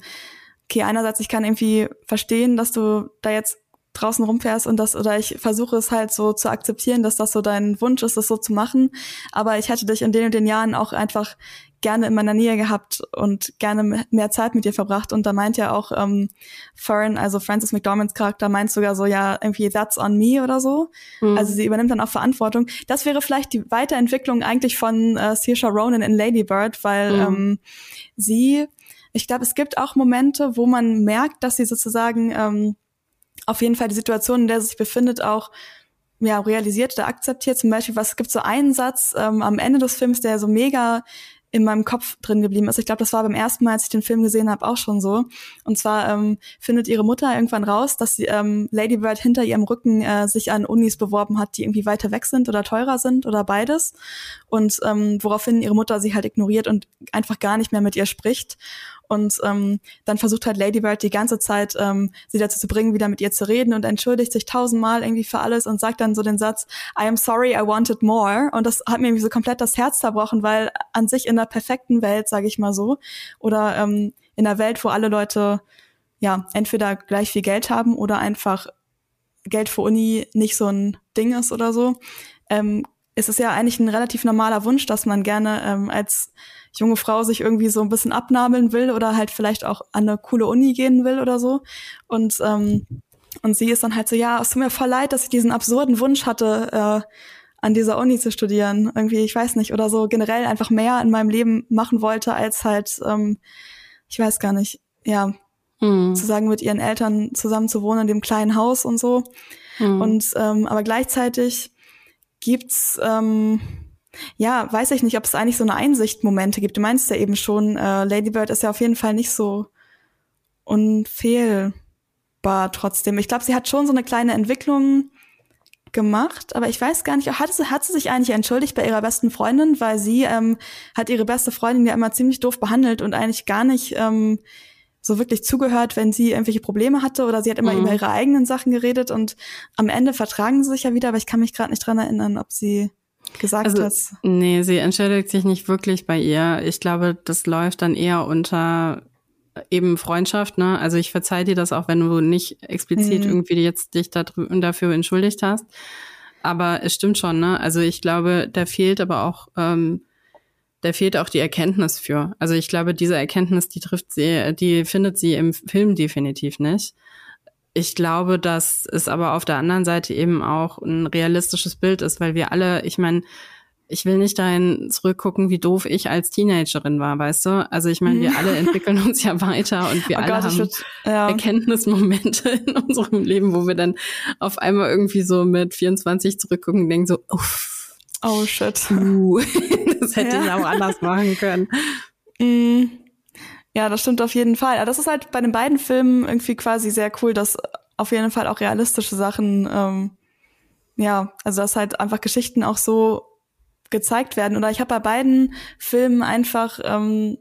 Speaker 1: okay, einerseits, ich kann irgendwie verstehen, dass du da jetzt draußen rumfährst und das, oder ich versuche es halt so zu akzeptieren, dass das so dein Wunsch ist, das so zu machen. Aber ich hätte dich in den und den Jahren auch einfach gerne in meiner Nähe gehabt und gerne mehr Zeit mit dir verbracht. Und da meint ja auch ähm, Fern, also Francis McDormands Charakter, meint sogar so, ja, irgendwie that's on me oder so. Mhm. Also sie übernimmt dann auch Verantwortung. Das wäre vielleicht die Weiterentwicklung eigentlich von äh, Saoirse Ronan in Lady Bird, weil mhm. ähm, sie ich glaube, es gibt auch Momente, wo man merkt, dass sie sozusagen ähm, auf jeden Fall die Situation, in der sie sich befindet, auch ja, realisiert oder akzeptiert. Zum Beispiel, was gibt so einen Satz ähm, am Ende des Films, der so mega in meinem Kopf drin geblieben ist. Ich glaube, das war beim ersten Mal, als ich den Film gesehen habe, auch schon so. Und zwar ähm, findet ihre Mutter irgendwann raus, dass sie ähm, Lady Bird hinter ihrem Rücken äh, sich an Unis beworben hat, die irgendwie weiter weg sind oder teurer sind oder beides. Und ähm, woraufhin ihre Mutter sie halt ignoriert und einfach gar nicht mehr mit ihr spricht. Und ähm, dann versucht halt Lady Bird die ganze Zeit, ähm, sie dazu zu bringen, wieder mit ihr zu reden und entschuldigt sich tausendmal irgendwie für alles und sagt dann so den Satz, I am sorry, I wanted more. Und das hat mir irgendwie so komplett das Herz zerbrochen, weil an sich in der perfekten Welt, sage ich mal so, oder ähm, in einer Welt, wo alle Leute ja entweder gleich viel Geld haben oder einfach Geld für Uni nicht so ein Ding ist oder so, ähm, ist es ja eigentlich ein relativ normaler Wunsch, dass man gerne ähm, als junge Frau sich irgendwie so ein bisschen abnabeln will oder halt vielleicht auch an eine coole Uni gehen will oder so. Und, ähm, und sie ist dann halt so, ja, es tut mir voll leid, dass ich diesen absurden Wunsch hatte, äh, an dieser Uni zu studieren. Irgendwie, ich weiß nicht, oder so generell einfach mehr in meinem Leben machen wollte, als halt, ähm, ich weiß gar nicht, ja, hm. zu sagen, mit ihren Eltern zusammen zu wohnen in dem kleinen Haus und so. Hm. Und ähm, aber gleichzeitig gibt's ähm, ja, weiß ich nicht, ob es eigentlich so eine Einsichtmomente gibt. Du meinst ja eben schon, äh, Lady Bird ist ja auf jeden Fall nicht so unfehlbar trotzdem. Ich glaube, sie hat schon so eine kleine Entwicklung gemacht, aber ich weiß gar nicht, hat sie, hat sie sich eigentlich entschuldigt bei ihrer besten Freundin, weil sie ähm, hat ihre beste Freundin ja immer ziemlich doof behandelt und eigentlich gar nicht ähm, so wirklich zugehört, wenn sie irgendwelche Probleme hatte oder sie hat immer mhm. über ihre eigenen Sachen geredet und am Ende vertragen sie sich ja wieder, aber ich kann mich gerade nicht dran erinnern, ob sie gesagt also, hast.
Speaker 2: Nee, sie entschuldigt sich nicht wirklich bei ihr. Ich glaube, das läuft dann eher unter eben Freundschaft, ne? Also ich verzeih dir das auch, wenn du nicht explizit mhm. irgendwie jetzt dich da dafür entschuldigt hast. Aber es stimmt schon, ne? Also ich glaube, da fehlt aber auch, ähm, da fehlt auch die Erkenntnis für. Also ich glaube, diese Erkenntnis, die trifft sie, die findet sie im Film definitiv nicht. Ich glaube, dass es aber auf der anderen Seite eben auch ein realistisches Bild ist, weil wir alle, ich meine, ich will nicht dahin zurückgucken, wie doof ich als Teenagerin war, weißt du? Also ich meine, wir mhm. alle entwickeln uns ja weiter und wir oh alle Gott, haben würd, ja. Erkenntnismomente in unserem Leben, wo wir dann auf einmal irgendwie so mit 24 zurückgucken und denken so, uff,
Speaker 1: oh shit.
Speaker 2: Uh, das hätte ja. ich auch anders machen können.
Speaker 1: Mm. Ja, das stimmt auf jeden Fall. Aber das ist halt bei den beiden Filmen irgendwie quasi sehr cool, dass auf jeden Fall auch realistische Sachen, ähm, ja, also dass halt einfach Geschichten auch so gezeigt werden. Oder ich habe bei beiden Filmen einfach, ähm,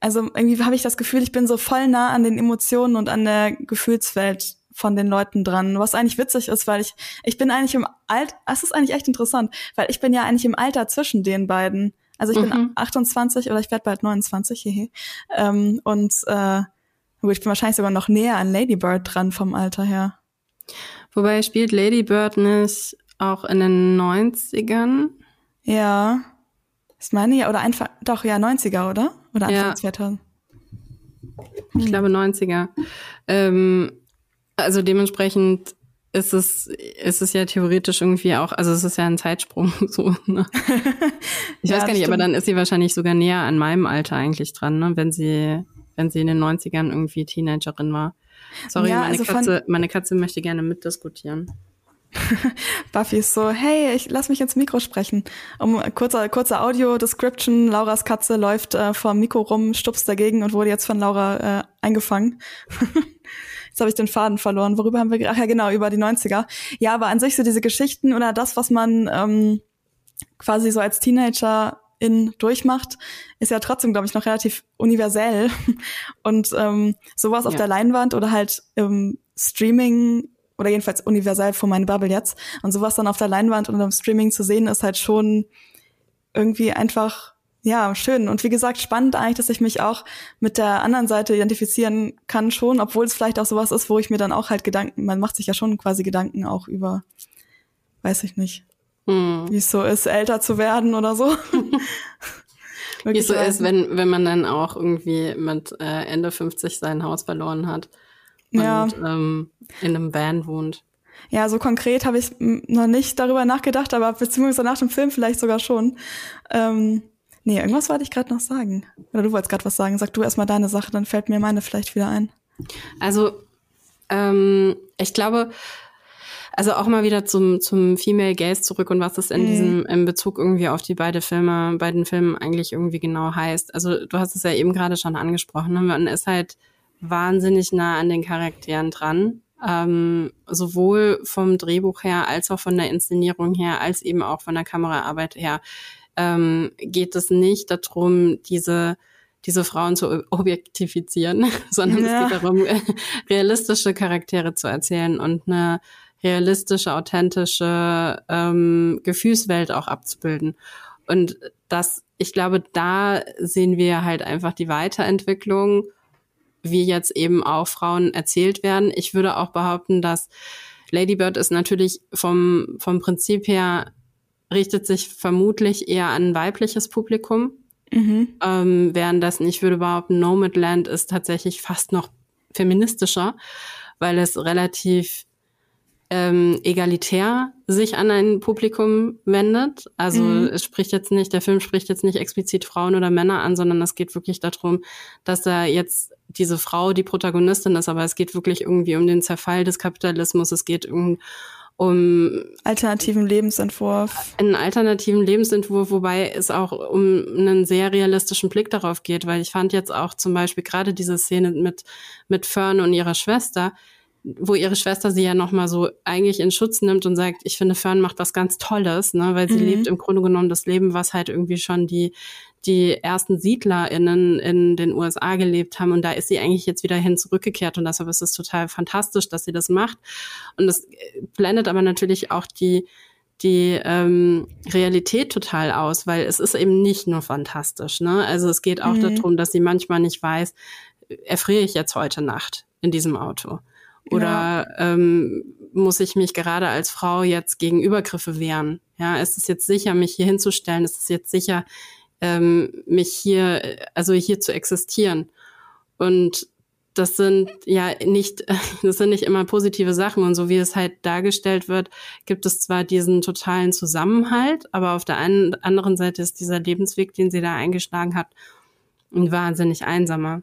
Speaker 1: also irgendwie habe ich das Gefühl, ich bin so voll nah an den Emotionen und an der Gefühlswelt von den Leuten dran, was eigentlich witzig ist, weil ich, ich bin eigentlich im Alter, es ist eigentlich echt interessant, weil ich bin ja eigentlich im Alter zwischen den beiden. Also ich mhm. bin 28 oder ich werde bald 29, hehe. Ähm, und äh, ich bin wahrscheinlich sogar noch näher an Lady Bird dran vom Alter her.
Speaker 2: Wobei spielt Lady Bird nicht auch in den 90ern?
Speaker 1: Ja. Ich meine ja, oder einfach, doch, ja, 90er, oder? Oder Anfang
Speaker 2: ja.
Speaker 1: 2000.
Speaker 2: Ich glaube 90er. Ähm, also dementsprechend ist es, ist es ja theoretisch irgendwie auch, also es ist ja ein Zeitsprung so. Ne? Ich ja, weiß gar nicht, stimmt. aber dann ist sie wahrscheinlich sogar näher an meinem Alter eigentlich dran, ne? wenn sie, wenn sie in den 90ern irgendwie Teenagerin war. Sorry, ja, meine, also Katze, meine Katze möchte gerne mitdiskutieren.
Speaker 1: Buffy ist so, hey, ich lass mich ins Mikro sprechen. Um kurzer kurzer Audio-Description, Lauras Katze läuft äh, vor dem Mikro rum, stupst dagegen und wurde jetzt von Laura äh, eingefangen. Jetzt habe ich den Faden verloren. Worüber haben wir Ach ja, genau, über die 90er. Ja, aber an sich so diese Geschichten oder das, was man ähm, quasi so als Teenager in durchmacht, ist ja trotzdem, glaube ich, noch relativ universell. Und ähm, sowas ja. auf der Leinwand oder halt im Streaming oder jedenfalls universell vor meine Bubble jetzt. Und sowas dann auf der Leinwand und im Streaming zu sehen, ist halt schon irgendwie einfach, ja, schön. Und wie gesagt, spannend eigentlich, dass ich mich auch mit der anderen Seite identifizieren kann schon, obwohl es vielleicht auch sowas ist, wo ich mir dann auch halt Gedanken, man macht sich ja schon quasi Gedanken auch über, weiß ich nicht, hm. wie es so ist, älter zu werden oder so.
Speaker 2: wie es so ist, wenn, wenn man dann auch irgendwie mit äh, Ende 50 sein Haus verloren hat und ja. ähm, in einem Van wohnt.
Speaker 1: Ja, so konkret habe ich noch nicht darüber nachgedacht, aber beziehungsweise nach dem Film vielleicht sogar schon. Ähm, nee, irgendwas wollte ich gerade noch sagen. Oder du wolltest gerade was sagen. Sag du erstmal deine Sache, dann fällt mir meine vielleicht wieder ein.
Speaker 2: Also, ähm, ich glaube, also auch mal wieder zum, zum Female Gaze zurück und was das in mhm. diesem, in Bezug irgendwie auf die beiden Filme, beiden Filmen eigentlich irgendwie genau heißt. Also du hast es ja eben gerade schon angesprochen. Ne? Man ist halt wahnsinnig nah an den Charakteren dran. Ähm, sowohl vom Drehbuch her als auch von der Inszenierung her, als eben auch von der Kameraarbeit her, ähm, geht es nicht darum, diese diese Frauen zu objektifizieren, sondern ja. es geht darum, realistische Charaktere zu erzählen und eine realistische, authentische ähm, Gefühlswelt auch abzubilden. Und das, ich glaube, da sehen wir halt einfach die Weiterentwicklung wie jetzt eben auch Frauen erzählt werden. Ich würde auch behaupten, dass Lady Bird ist natürlich vom, vom Prinzip her richtet sich vermutlich eher an ein weibliches Publikum. Mhm. Ähm, währenddessen, ich würde behaupten, Nomadland ist tatsächlich fast noch feministischer, weil es relativ ähm, egalitär sich an ein Publikum wendet. Also mhm. es spricht jetzt nicht, der Film spricht jetzt nicht explizit Frauen oder Männer an, sondern es geht wirklich darum, dass da jetzt diese Frau die Protagonistin ist, aber es geht wirklich irgendwie um den Zerfall des Kapitalismus, es geht um um
Speaker 1: alternativen Lebensentwurf.
Speaker 2: Einen alternativen Lebensentwurf, wobei es auch um einen sehr realistischen Blick darauf geht, weil ich fand jetzt auch zum Beispiel gerade diese Szene mit, mit Fern und ihrer Schwester, wo ihre Schwester sie ja nochmal so eigentlich in Schutz nimmt und sagt, ich finde, Fern macht was ganz Tolles, ne, weil sie mhm. lebt im Grunde genommen das Leben, was halt irgendwie schon die, die ersten SiedlerInnen in den USA gelebt haben. Und da ist sie eigentlich jetzt wieder hin zurückgekehrt. Und deshalb ist es total fantastisch, dass sie das macht. Und das blendet aber natürlich auch die, die ähm, Realität total aus, weil es ist eben nicht nur fantastisch. Ne? Also es geht auch mhm. darum, dass sie manchmal nicht weiß, erfriere ich jetzt heute Nacht in diesem Auto. Oder ja. ähm, muss ich mich gerade als Frau jetzt gegen Übergriffe wehren? Ja, ist es jetzt sicher, mich hier hinzustellen? Ist es jetzt sicher, ähm, mich hier, also hier zu existieren? Und das sind ja nicht, das sind nicht immer positive Sachen. Und so wie es halt dargestellt wird, gibt es zwar diesen totalen Zusammenhalt, aber auf der einen, anderen Seite ist dieser Lebensweg, den sie da eingeschlagen hat, ein wahnsinnig einsamer.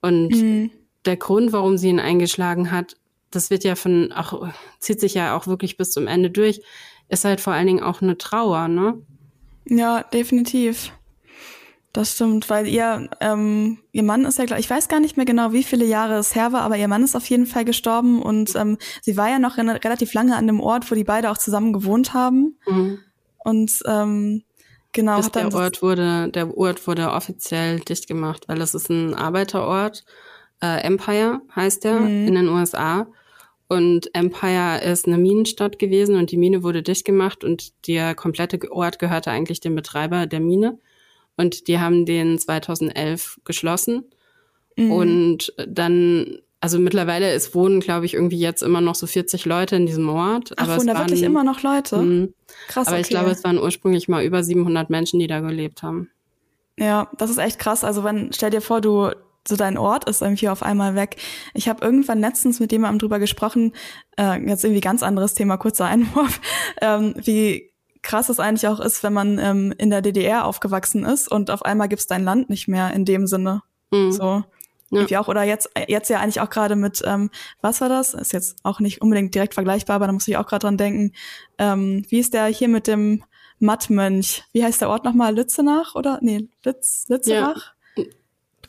Speaker 2: Und mhm der Grund, warum sie ihn eingeschlagen hat, das wird ja von, auch, zieht sich ja auch wirklich bis zum Ende durch, ist halt vor allen Dingen auch eine Trauer, ne?
Speaker 1: Ja, definitiv. Das stimmt, weil ihr, ähm, ihr Mann ist ja, glaub, ich weiß gar nicht mehr genau, wie viele Jahre es her war, aber ihr Mann ist auf jeden Fall gestorben und ähm, sie war ja noch relativ lange an dem Ort, wo die beide auch zusammen gewohnt haben. Mhm. Und ähm, genau.
Speaker 2: Bis der Ort wurde, der Ort wurde offiziell dicht gemacht, weil es ist ein Arbeiterort. Äh, Empire heißt der mhm. in den USA. Und Empire ist eine Minenstadt gewesen und die Mine wurde dicht gemacht und der komplette Ort gehörte eigentlich dem Betreiber der Mine. Und die haben den 2011 geschlossen. Mhm. Und dann, also mittlerweile, es wohnen, glaube ich, irgendwie jetzt immer noch so 40 Leute in diesem Ort.
Speaker 1: Ach, aber wohnen da wirklich immer noch Leute?
Speaker 2: Mh, krass, Aber okay. ich glaube, es waren ursprünglich mal über 700 Menschen, die da gelebt haben.
Speaker 1: Ja, das ist echt krass. Also wenn, stell dir vor, du, so dein Ort ist irgendwie auf einmal weg. Ich habe irgendwann letztens mit jemandem drüber gesprochen, äh, jetzt irgendwie ganz anderes Thema, kurzer Einwurf, ähm, wie krass es eigentlich auch ist, wenn man ähm, in der DDR aufgewachsen ist und auf einmal gibt's dein Land nicht mehr in dem Sinne. Mhm. So. Ja. auch, oder jetzt, jetzt ja eigentlich auch gerade mit, ähm, was war das? Ist jetzt auch nicht unbedingt direkt vergleichbar, aber da muss ich auch gerade dran denken. Ähm, wie ist der hier mit dem Mattmönch? Wie heißt der Ort nochmal? Lützenach oder? Nee, Lütz, Lützenach? Ja.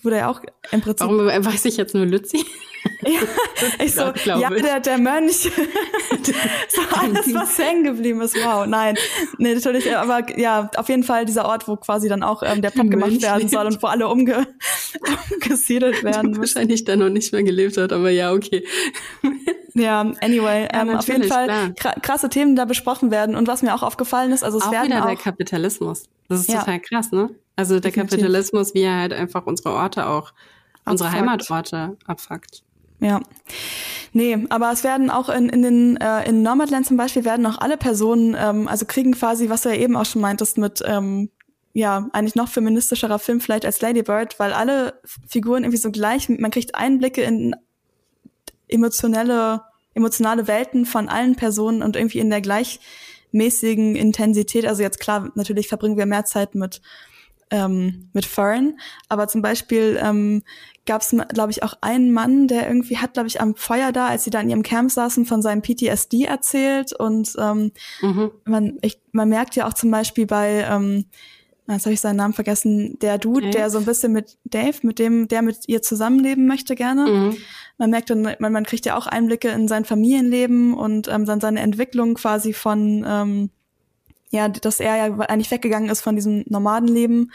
Speaker 1: Wurde ja auch im Prinzip.
Speaker 2: Warum weiß ich jetzt nur Lützi?
Speaker 1: Ja, ich so, ja, der, der Mönch. so alles, was hängen geblieben ist. Wow, nein. Nee, natürlich, aber ja, auf jeden Fall dieser Ort, wo quasi dann auch ähm, der Pub gemacht werden soll und wo alle umge umgesiedelt werden.
Speaker 2: Wahrscheinlich da noch nicht mehr gelebt hat, aber ja, okay.
Speaker 1: Ja, anyway, ja, ähm, auf jeden Fall krasse Themen da besprochen werden. Und was mir auch aufgefallen ist, also es
Speaker 2: auch
Speaker 1: werden
Speaker 2: wieder
Speaker 1: auch
Speaker 2: der Kapitalismus. Das ist ja. total krass, ne? Also der Definitiv. Kapitalismus, wie er halt einfach unsere Orte auch, unsere Heimatorte abfuckt.
Speaker 1: Ja. Nee, aber es werden auch in, in den äh, in Nomadland zum Beispiel werden auch alle Personen, ähm, also kriegen quasi, was du ja eben auch schon meintest, mit ähm, ja, eigentlich noch feministischerer Film vielleicht als Lady Bird, weil alle Figuren irgendwie so gleich, man kriegt Einblicke in emotionelle, emotionale Welten von allen Personen und irgendwie in der gleichmäßigen Intensität. Also jetzt klar, natürlich verbringen wir mehr Zeit mit ähm, mit Fern, aber zum Beispiel ähm, gab es, glaube ich, auch einen Mann, der irgendwie hat, glaube ich, am Feuer da, als sie da in ihrem Camp saßen, von seinem PTSD erzählt. Und ähm, mhm. man, ich, man merkt ja auch zum Beispiel bei, ähm, jetzt habe ich seinen Namen vergessen, der Dude, Dave? der so ein bisschen mit Dave, mit dem, der mit ihr zusammenleben möchte gerne. Mhm. Man merkt dann, man, man kriegt ja auch Einblicke in sein Familienleben und ähm, dann seine Entwicklung quasi von, ähm, ja, dass er ja eigentlich weggegangen ist von diesem Nomadenleben.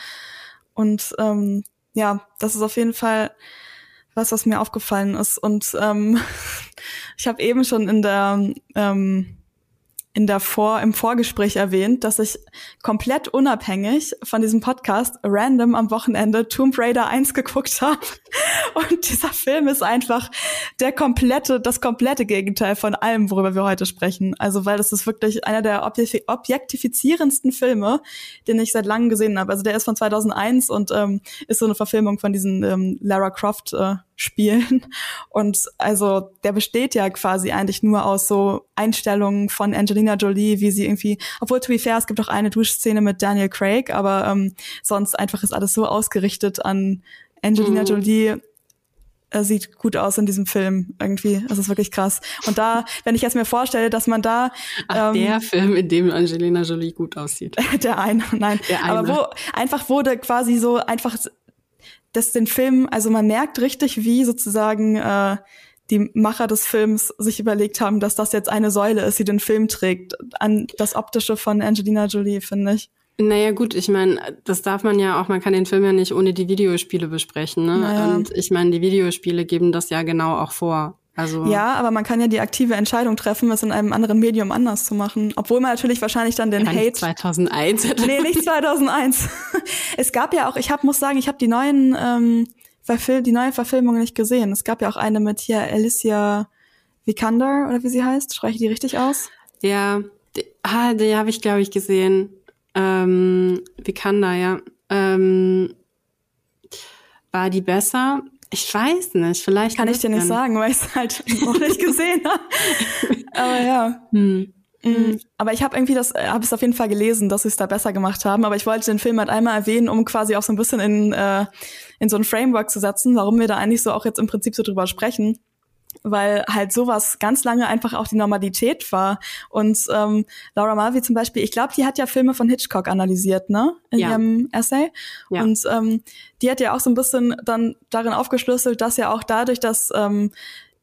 Speaker 1: Und ähm, ja, das ist auf jeden Fall was, was mir aufgefallen ist. Und ähm, ich habe eben schon in der ähm, in der Vor im Vorgespräch erwähnt, dass ich komplett unabhängig von diesem Podcast random am Wochenende Tomb Raider 1 geguckt habe. Und dieser Film ist einfach der komplette, das komplette Gegenteil von allem, worüber wir heute sprechen. Also, weil das ist wirklich einer der objektifizierendsten Filme, den ich seit langem gesehen habe. Also, der ist von 2001 und ähm, ist so eine Verfilmung von diesen ähm, Lara Croft äh, spielen. Und also der besteht ja quasi eigentlich nur aus so Einstellungen von Angelina Jolie, wie sie irgendwie, obwohl to be fair, es gibt auch eine Duschszene mit Daniel Craig, aber ähm, sonst einfach ist alles so ausgerichtet an Angelina mhm. Jolie sieht gut aus in diesem Film irgendwie. Das ist wirklich krass. Und da, wenn ich jetzt mir vorstelle, dass man da
Speaker 2: Ach, ähm, der Film, in dem Angelina Jolie gut aussieht.
Speaker 1: der eine, nein. Der eine. Aber wo einfach wurde quasi so einfach dass den Film, also man merkt richtig, wie sozusagen äh, die Macher des Films sich überlegt haben, dass das jetzt eine Säule ist, die den Film trägt. An das Optische von Angelina Jolie, finde ich.
Speaker 2: Naja, gut, ich meine, das darf man ja auch, man kann den Film ja nicht ohne die Videospiele besprechen, ne? Naja. Und ich meine, die Videospiele geben das ja genau auch vor. Also
Speaker 1: ja, aber man kann ja die aktive Entscheidung treffen, es in einem anderen Medium anders zu machen. Obwohl man natürlich wahrscheinlich dann den
Speaker 2: ja,
Speaker 1: Hate.
Speaker 2: 2001.
Speaker 1: nee, nicht 2001. es gab ja auch, ich hab, muss sagen, ich habe die neuen, ähm, Verfil die neue Verfilmung nicht gesehen. Es gab ja auch eine mit hier Alicia Vikander oder wie sie heißt. Spreche ich die richtig aus?
Speaker 2: Ja, die, ah, die habe ich glaube ich gesehen. Ähm, Vikander, ja. Ähm, war die besser? Ich weiß nicht, vielleicht.
Speaker 1: Kann ich dir nicht sagen, weil ich es halt noch nicht gesehen habe. Aber ja. Hm. Mhm. Aber ich habe irgendwie das, äh, habe es auf jeden Fall gelesen, dass sie es da besser gemacht haben. Aber ich wollte den Film halt einmal erwähnen, um quasi auch so ein bisschen in, äh, in so ein Framework zu setzen, warum wir da eigentlich so auch jetzt im Prinzip so drüber sprechen. Weil halt sowas ganz lange einfach auch die Normalität war. Und ähm, Laura Mulvey zum Beispiel, ich glaube, die hat ja Filme von Hitchcock analysiert, ne? In
Speaker 2: Ja.
Speaker 1: ihrem Essay.
Speaker 2: Ja.
Speaker 1: Und ähm, die hat ja auch so ein bisschen dann darin aufgeschlüsselt, dass ja auch dadurch, dass ähm,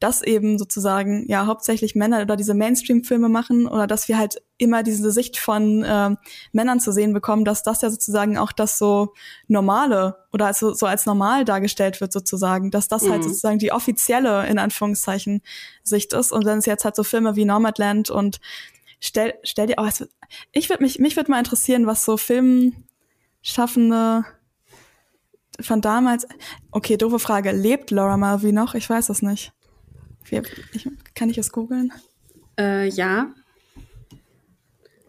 Speaker 1: dass eben sozusagen ja hauptsächlich Männer oder diese Mainstream-Filme machen oder dass wir halt immer diese Sicht von ähm, Männern zu sehen bekommen, dass das ja sozusagen auch das so normale oder also so als normal dargestellt wird sozusagen, dass das halt
Speaker 2: Mhm.
Speaker 1: sozusagen die offizielle in Anführungszeichen Sicht ist und dann ist jetzt halt so Filme wie Nomadland und stell stell dir auch es wird- ich würde mich mich würde mal interessieren, was so Filmschaffende von damals okay, doofe Frage, lebt Laura Mulvey noch? Ich weiß das nicht. Wie, ich, kann ich es googeln?
Speaker 2: Äh, ja.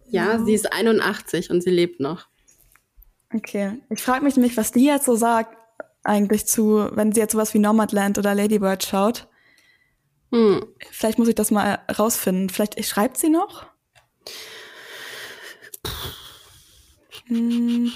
Speaker 2: Ja, sie ist 81 und sie lebt noch.
Speaker 1: Okay. Ich frage mich nämlich, was die jetzt so sagt, eigentlich zu, wenn sie jetzt sowas wie Nomadland oder Ladybird schaut.
Speaker 2: Hm.
Speaker 1: Vielleicht muss ich das mal rausfinden. Vielleicht schreibt sie noch? Hm,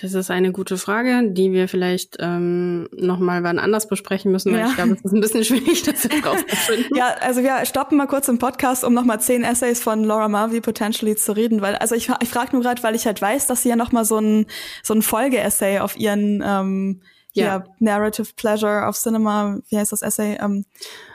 Speaker 2: Das ist eine gute Frage, die wir vielleicht ähm, noch mal wann anders besprechen müssen, weil
Speaker 1: Ja.
Speaker 2: ich glaube, es ist ein bisschen schwierig, das jetzt rauszufinden.
Speaker 1: Ja, also wir stoppen mal kurz im Podcast, um nochmal zehn Essays von Laura Mulvey potentially zu reden, weil also ich, ich frage nur gerade, weil ich halt weiß, dass sie ja nochmal so ein so ein Folge-Essay auf ihren ähm,
Speaker 2: Ja.
Speaker 1: ja. Narrative Pleasure of Cinema, wie heißt das Essay, ähm,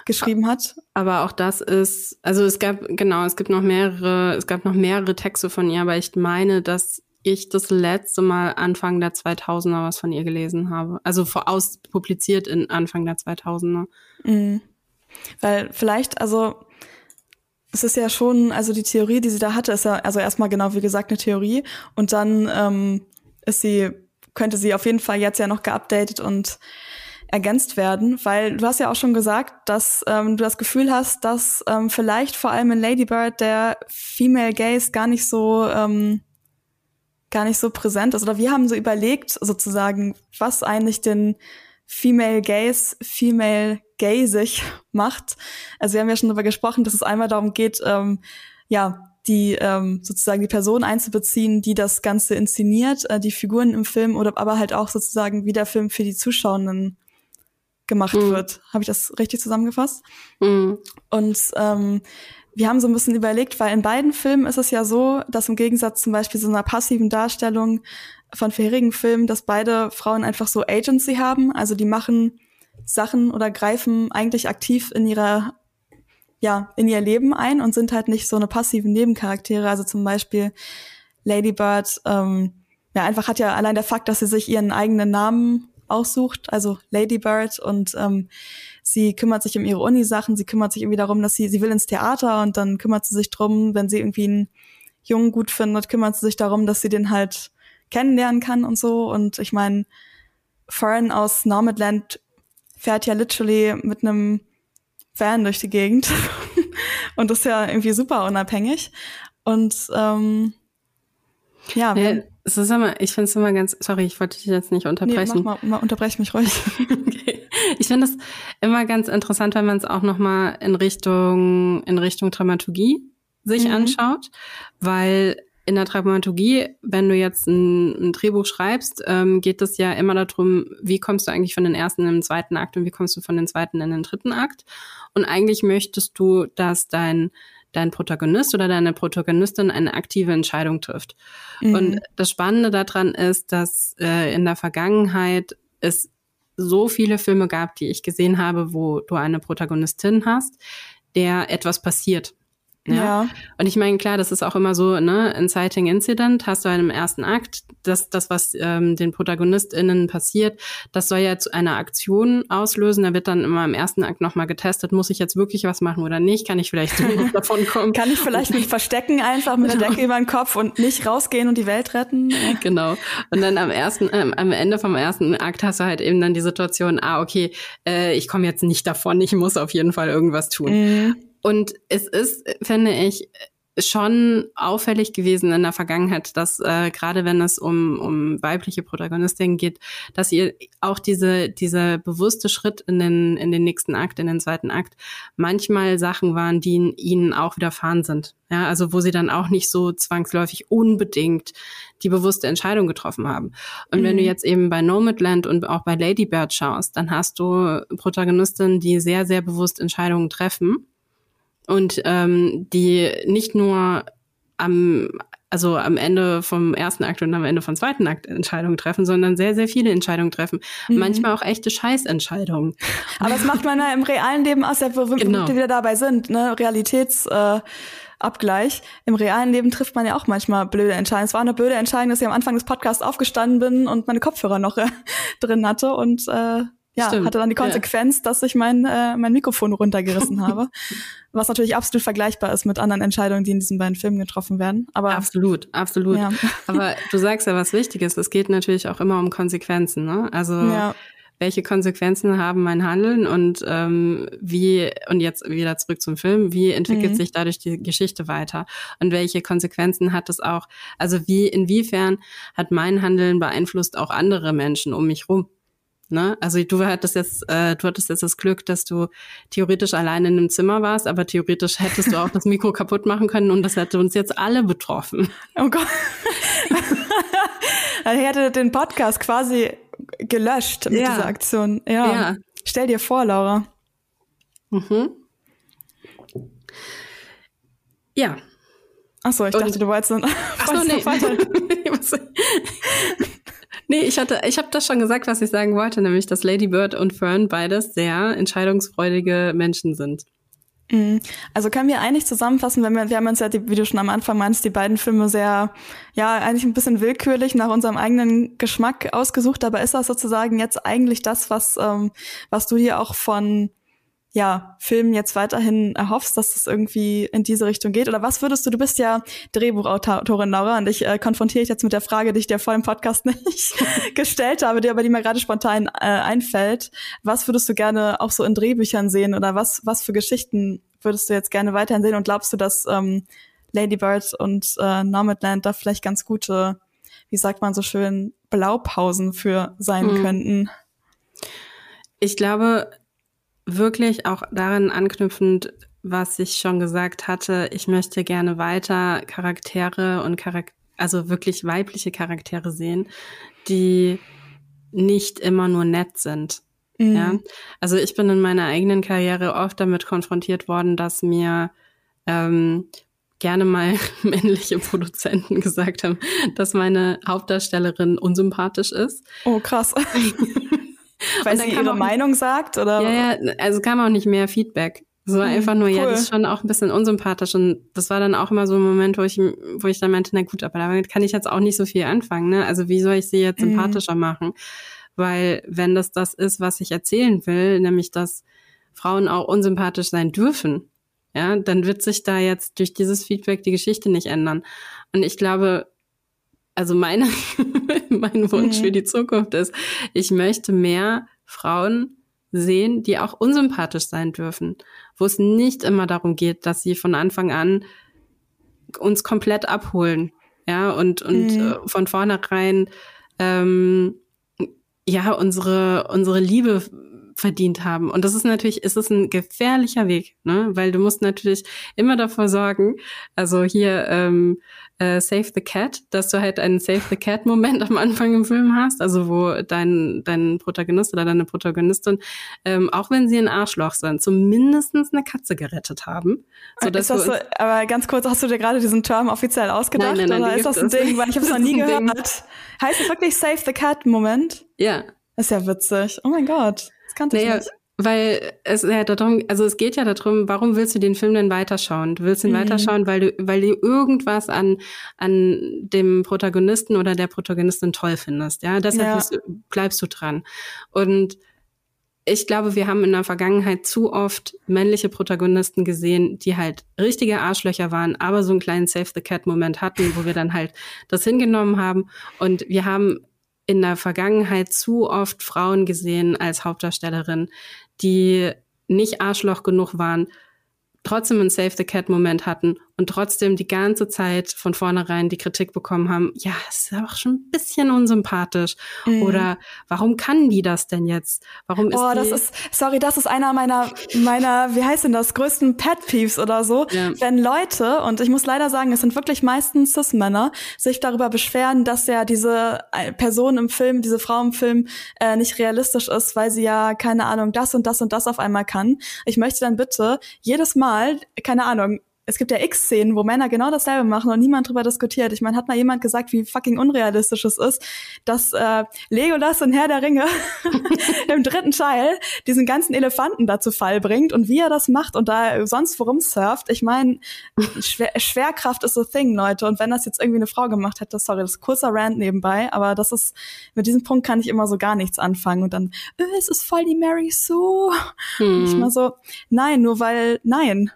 Speaker 1: geschrieben hat.
Speaker 2: Aber auch das ist, also es gab, genau, es gibt noch mehrere, es gab noch mehrere Texte von ihr, aber ich meine, dass ich das letzte Mal Anfang der 2000er was von ihr gelesen habe. Also voraus publiziert in Anfang der 2000er.
Speaker 1: Mhm. Weil vielleicht, also es ist ja schon, also die Theorie, die sie da hatte, ist ja also erstmal genau wie gesagt eine Theorie und dann ähm, ist sie, könnte sie auf jeden Fall jetzt ja noch geupdatet und ergänzt werden, weil du hast ja auch schon gesagt, dass ähm, du das Gefühl hast, dass ähm, vielleicht vor allem in Lady Bird der Female Gaze gar nicht so ähm, gar nicht so präsent ist. Oder wir haben so überlegt, sozusagen, was eigentlich den Female Gaze, Female Gazig macht. Also wir haben ja schon darüber gesprochen, dass es einmal darum geht, ähm, ja, die ähm, sozusagen die Person einzubeziehen, die das Ganze inszeniert, äh, die Figuren im Film oder aber halt auch sozusagen, wie der Film für die Zuschauenden gemacht
Speaker 2: Mhm.
Speaker 1: wird. Habe ich das richtig zusammengefasst?
Speaker 2: Mhm.
Speaker 1: Und ähm, wir haben so ein bisschen überlegt, weil in beiden Filmen ist es ja so, dass im Gegensatz zum Beispiel so einer passiven Darstellung von vorherigen Filmen, dass beide Frauen einfach so Agency haben, also die machen Sachen oder greifen eigentlich aktiv in ihrer ja in ihr Leben ein und sind halt nicht so eine passiven Nebencharaktere. Also zum Beispiel Lady Bird, ähm, ja einfach hat ja allein der Fakt, dass sie sich ihren eigenen Namen aussucht, also Lady Bird und ähm, sie kümmert sich um ihre Uni-Sachen, sie kümmert sich irgendwie darum, dass sie, sie will ins Theater und dann kümmert sie sich drum, wenn sie irgendwie einen Jungen gut findet, kümmert sie sich darum, dass sie den halt kennenlernen kann und so. Und ich meine, Fern aus Nomadland fährt ja literally mit einem Van durch die Gegend und ist ja irgendwie super unabhängig. Und ähm, ja, wir-
Speaker 2: Ja, es ist immer, ich finde es immer ganz, sorry, ich wollte dich jetzt nicht
Speaker 1: nee, mach
Speaker 2: unterbrechen.
Speaker 1: mal, mal unterbrech mich ruhig.
Speaker 2: Okay. Ich finde es immer ganz interessant, wenn man es auch noch mal in Richtung in Richtung Dramaturgie sich
Speaker 1: Mhm.
Speaker 2: anschaut, weil in der Dramaturgie, wenn du jetzt ein, ein Drehbuch schreibst, ähm, geht es ja immer darum, wie kommst du eigentlich von den ersten in den zweiten Akt und wie kommst du von den zweiten in den dritten Akt. Und eigentlich möchtest du, dass dein dein Protagonist oder deine Protagonistin eine aktive Entscheidung trifft.
Speaker 1: Mhm.
Speaker 2: Und das Spannende daran ist, dass äh, in der Vergangenheit es so viele Filme gab, die ich gesehen habe, wo du eine Protagonistin hast, der etwas passiert. Ja.
Speaker 1: ja.
Speaker 2: Und ich meine, klar, das ist auch immer so, ne, Inciting Incident hast du einen im ersten Akt, das, das was ähm, den ProtagonistInnen passiert, das soll ja zu einer Aktion auslösen. Da wird dann immer im ersten Akt nochmal getestet, muss ich jetzt wirklich was machen oder nicht? Kann ich vielleicht davon kommen?
Speaker 1: Kann ich vielleicht mich verstecken einfach mit der
Speaker 2: Genau.
Speaker 1: Decke über den Kopf und nicht rausgehen und die Welt retten?
Speaker 2: Genau. Und dann am ersten, ähm, am Ende vom ersten Akt hast du halt eben dann die Situation, ah, okay, äh, ich komme jetzt nicht davon, ich muss auf jeden Fall irgendwas tun.
Speaker 1: Mhm.
Speaker 2: Und es ist, finde ich, schon auffällig gewesen in der Vergangenheit, dass äh, gerade wenn es um, um weibliche Protagonistinnen geht, dass ihr auch diese, diese bewusste Schritt in den, in den nächsten Akt, in den zweiten Akt, manchmal Sachen waren, die ihnen auch widerfahren sind. Ja, also wo sie dann auch nicht so zwangsläufig unbedingt die bewusste Entscheidung getroffen haben. Und mhm. wenn du mhm. jetzt eben bei Nomadland und auch bei Lady Bird schaust, dann hast du Protagonistinnen, die sehr, sehr bewusst Entscheidungen treffen und ähm, die nicht nur am also am Ende vom ersten Akt und am Ende vom zweiten Akt Entscheidungen treffen, sondern sehr, sehr viele Entscheidungen treffen. Mhm. Manchmal auch echte Scheißentscheidungen.
Speaker 1: Aber das macht man ja im realen Leben aus, wo genau. wir wieder dabei sind, ne? Realitäts äh, Abgleich. Im realen Leben trifft man ja auch manchmal blöde Entscheidungen. Es war eine blöde Entscheidung, dass ich am Anfang des Podcasts aufgestanden bin und meine Kopfhörer noch äh, drin hatte und äh, ja, Stimmt. hatte dann die Konsequenz, ja. dass ich mein, äh, mein Mikrofon runtergerissen habe. Was natürlich absolut vergleichbar ist mit anderen Entscheidungen, die in diesen beiden Filmen getroffen werden. Aber
Speaker 2: absolut, absolut. Ja. Aber du sagst ja was Wichtiges. Es geht natürlich auch immer um Konsequenzen. Ne? Also ja. welche Konsequenzen haben mein Handeln und ähm, wie und jetzt wieder zurück zum Film. Wie entwickelt mhm. sich dadurch die Geschichte weiter und welche Konsequenzen hat es auch? Also wie inwiefern hat mein Handeln beeinflusst auch andere Menschen um mich rum? Ne? Also du hattest jetzt, äh, du hattest jetzt das Glück, dass du theoretisch allein in einem Zimmer warst, aber theoretisch hättest du auch das Mikro kaputt machen können und das hätte uns jetzt alle betroffen. Oh Gott.
Speaker 1: er hätte den Podcast quasi gelöscht mit ja. dieser Aktion. Ja. ja. Stell dir vor, Laura. Mhm.
Speaker 2: Ja.
Speaker 1: Achso, ich und, dachte, du wolltest dann. Achso, nee.
Speaker 2: Nee, ich hatte, ich habe das schon gesagt, was ich sagen wollte, nämlich, dass Lady Bird und Fern beides sehr entscheidungsfreudige Menschen sind.
Speaker 1: Mhm. Also können wir eigentlich zusammenfassen, wenn wir, wir haben uns ja, wie du schon am Anfang meinst, die beiden Filme sehr, ja, eigentlich ein bisschen willkürlich nach unserem eigenen Geschmack ausgesucht, aber ist das sozusagen jetzt eigentlich das, was, ähm, was du dir auch von ja, Filmen jetzt weiterhin erhoffst, dass es irgendwie in diese Richtung geht? Oder was würdest du, du bist ja Drehbuchautorin, Laura, und ich äh, konfrontiere dich jetzt mit der Frage, die ich dir vor dem Podcast nicht gestellt habe, die aber die mir gerade spontan äh, einfällt. Was würdest du gerne auch so in Drehbüchern sehen oder was, was für Geschichten würdest du jetzt gerne weiterhin sehen und glaubst du, dass ähm, Lady Bird und äh, Nomadland da vielleicht ganz gute, wie sagt man so schön, Blaupausen für sein mhm. könnten?
Speaker 2: Ich glaube, wirklich auch daran anknüpfend, was ich schon gesagt hatte, ich möchte gerne weiter Charaktere und Charakter, also wirklich weibliche Charaktere sehen, die nicht immer nur nett sind. Mhm. Ja, also ich bin in meiner eigenen Karriere oft damit konfrontiert worden, dass mir ähm, gerne mal männliche Produzenten gesagt haben, dass meine Hauptdarstellerin unsympathisch ist.
Speaker 1: Oh, krass. Weil sie ihre Meinung sagt, oder?
Speaker 2: Ja, ja, also kam auch nicht mehr Feedback. So mhm, einfach nur, cool. ja, das ist schon auch ein bisschen unsympathisch. Und das war dann auch immer so ein Moment, wo ich, wo ich dann meinte, na gut, aber damit kann ich jetzt auch nicht so viel anfangen, ne? Also wie soll ich sie jetzt mhm. sympathischer machen? Weil wenn das das ist, was ich erzählen will, nämlich dass Frauen auch unsympathisch sein dürfen, ja, dann wird sich da jetzt durch dieses Feedback die Geschichte nicht ändern. Und ich glaube, also meine, mein Wunsch mhm. für die Zukunft ist, ich möchte mehr Frauen sehen, die auch unsympathisch sein dürfen, wo es nicht immer darum geht, dass sie von Anfang an uns komplett abholen, ja, und, und mhm. äh, von vornherein ähm, ja unsere unsere Liebe verdient haben. Und das ist natürlich, ist es ein gefährlicher Weg, ne? Weil du musst natürlich immer davor sorgen, also hier ähm, äh, Save the Cat, dass du halt einen Save the Cat-Moment am Anfang im Film hast, also wo dein, dein Protagonist oder deine Protagonistin, ähm, auch wenn sie ein Arschloch sind, zumindest eine Katze gerettet haben.
Speaker 1: Sodass ist das so, aber ganz kurz, hast du dir gerade diesen Term offiziell ausgedacht? Nein, nein, nein, oder ist das ein Ding? Weil ich habe es noch nie gehört. Ding. Heißt es wirklich Save the Cat-Moment?
Speaker 2: Ja.
Speaker 1: Ist ja witzig. Oh mein Gott. Das kannte naja, ich nicht.
Speaker 2: Weil es ja darum, also es geht ja darum, warum willst du den Film denn weiterschauen? Du willst ihn mhm. weiterschauen, weil du, weil du irgendwas an, an dem Protagonisten oder der Protagonistin toll findest. Ja, deshalb ja. Du, bleibst du dran. Und ich glaube, wir haben in der Vergangenheit zu oft männliche Protagonisten gesehen, die halt richtige Arschlöcher waren, aber so einen kleinen Save the Cat Moment hatten, wo wir dann halt das hingenommen haben. Und wir haben in der Vergangenheit zu oft Frauen gesehen als Hauptdarstellerin, die nicht Arschloch genug waren, trotzdem einen Save the Cat Moment hatten und trotzdem die ganze Zeit von vornherein die Kritik bekommen haben, ja, ist ja auch schon ein bisschen unsympathisch. Mhm. Oder warum kann die das denn jetzt? Warum ist
Speaker 1: Oh, das ist, sorry, das ist einer meiner, meiner, wie heißt denn das, größten Pet Peeves oder so. Ja. Wenn Leute, und ich muss leider sagen, es sind wirklich meistens Cis-Männer, sich darüber beschweren, dass ja diese äh, Person im Film, diese Frau im Film äh, nicht realistisch ist, weil sie ja, keine Ahnung, das und das und das auf einmal kann. Ich möchte dann bitte jedes Mal, keine Ahnung, es gibt ja X-Szenen, wo Männer genau dasselbe machen und niemand drüber diskutiert. Ich meine, hat mal jemand gesagt, wie fucking unrealistisch es ist, dass äh, Legolas in Herr der Ringe im dritten Teil diesen ganzen Elefanten da zu Fall bringt und wie er das macht und da sonst worum surft. Ich meine, Schwer Schwerkraft ist a thing, Leute. Und wenn das jetzt irgendwie eine Frau gemacht hätte, sorry, das ist kurzer Rant nebenbei, aber das ist, mit diesem Punkt kann ich immer so gar nichts anfangen und dann, äh, es ist voll die Mary Sue. Hm. Und ich mal so, nein, nur weil, nein.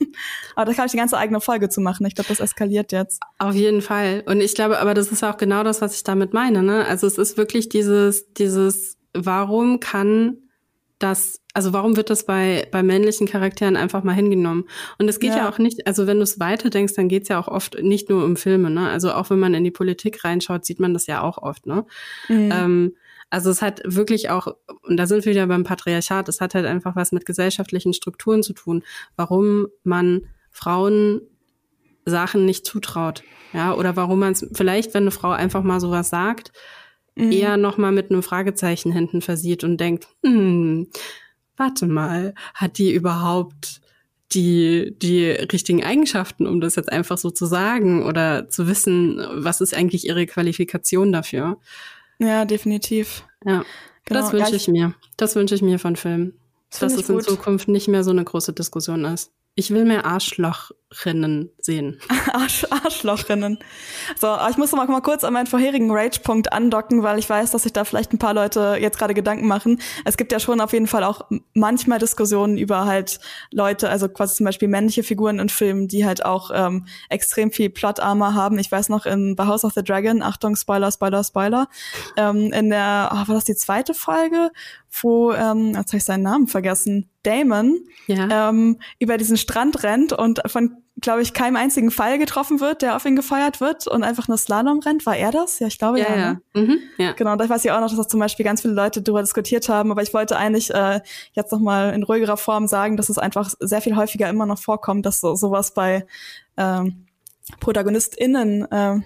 Speaker 1: aber da kann ich die ganze eigene Folge zu machen. Ich glaube, das eskaliert jetzt.
Speaker 2: Auf jeden Fall. Und ich glaube, aber das ist auch genau das, was ich damit meine. Ne? Also es ist wirklich dieses, dieses, warum kann das, also warum wird das bei, bei männlichen Charakteren einfach mal hingenommen? Und es geht ja. ja auch nicht, also wenn du es weiterdenkst, dann geht's ja auch oft nicht nur um Filme, ne? Also auch wenn man in die Politik reinschaut, sieht man das ja auch oft, ne? Mhm. Ähm, also es hat wirklich auch, und da sind wir wieder beim Patriarchat, es hat halt einfach was mit gesellschaftlichen Strukturen zu tun, warum man Frauen Sachen nicht zutraut. Ja, oder warum man es, vielleicht, wenn eine Frau einfach mal sowas sagt, mhm. eher nochmal mit einem Fragezeichen hinten versieht und denkt, hm, warte mal, hat die überhaupt die, die richtigen Eigenschaften, um das jetzt einfach so zu sagen oder zu wissen, was ist eigentlich ihre Qualifikation dafür?
Speaker 1: Ja, definitiv.
Speaker 2: Ja, genau. das wünsche ich mir. Das wünsche ich mir von Filmen. Das dass es in Zukunft nicht mehr so eine große Diskussion ist. Ich will mehr Arschlochrinnen sehen.
Speaker 1: Arsch, Arschlochrinnen. So, ich muss noch mal kurz an meinen vorherigen Rage-Punkt andocken, weil ich weiß, dass sich da vielleicht ein paar Leute jetzt gerade Gedanken machen. Es gibt ja schon auf jeden Fall auch manchmal Diskussionen über halt Leute, also quasi zum Beispiel männliche Figuren in Filmen, die halt auch ähm, extrem viel Plot-Armor haben. Ich weiß noch in The House of the Dragon, Achtung, Spoiler, Spoiler, Spoiler, ähm, in der, oh, war das die zweite Folge, wo, ähm, jetzt habe ich seinen Namen vergessen, Damon ja. ähm, über diesen Strand rennt und von, glaube ich, keinem einzigen Fall getroffen wird, der auf ihn gefeuert wird und einfach nur Slalom rennt. War er das? Ja, ich glaube ja. Ja, ja. Ne? Mhm, ja. Genau, da weiß ich auch noch, dass das zum Beispiel ganz viele Leute darüber diskutiert haben, aber ich wollte eigentlich äh, jetzt noch mal in ruhigerer Form sagen, dass es einfach sehr viel häufiger immer noch vorkommt, dass so, sowas bei ähm, ProtagonistInnen äh,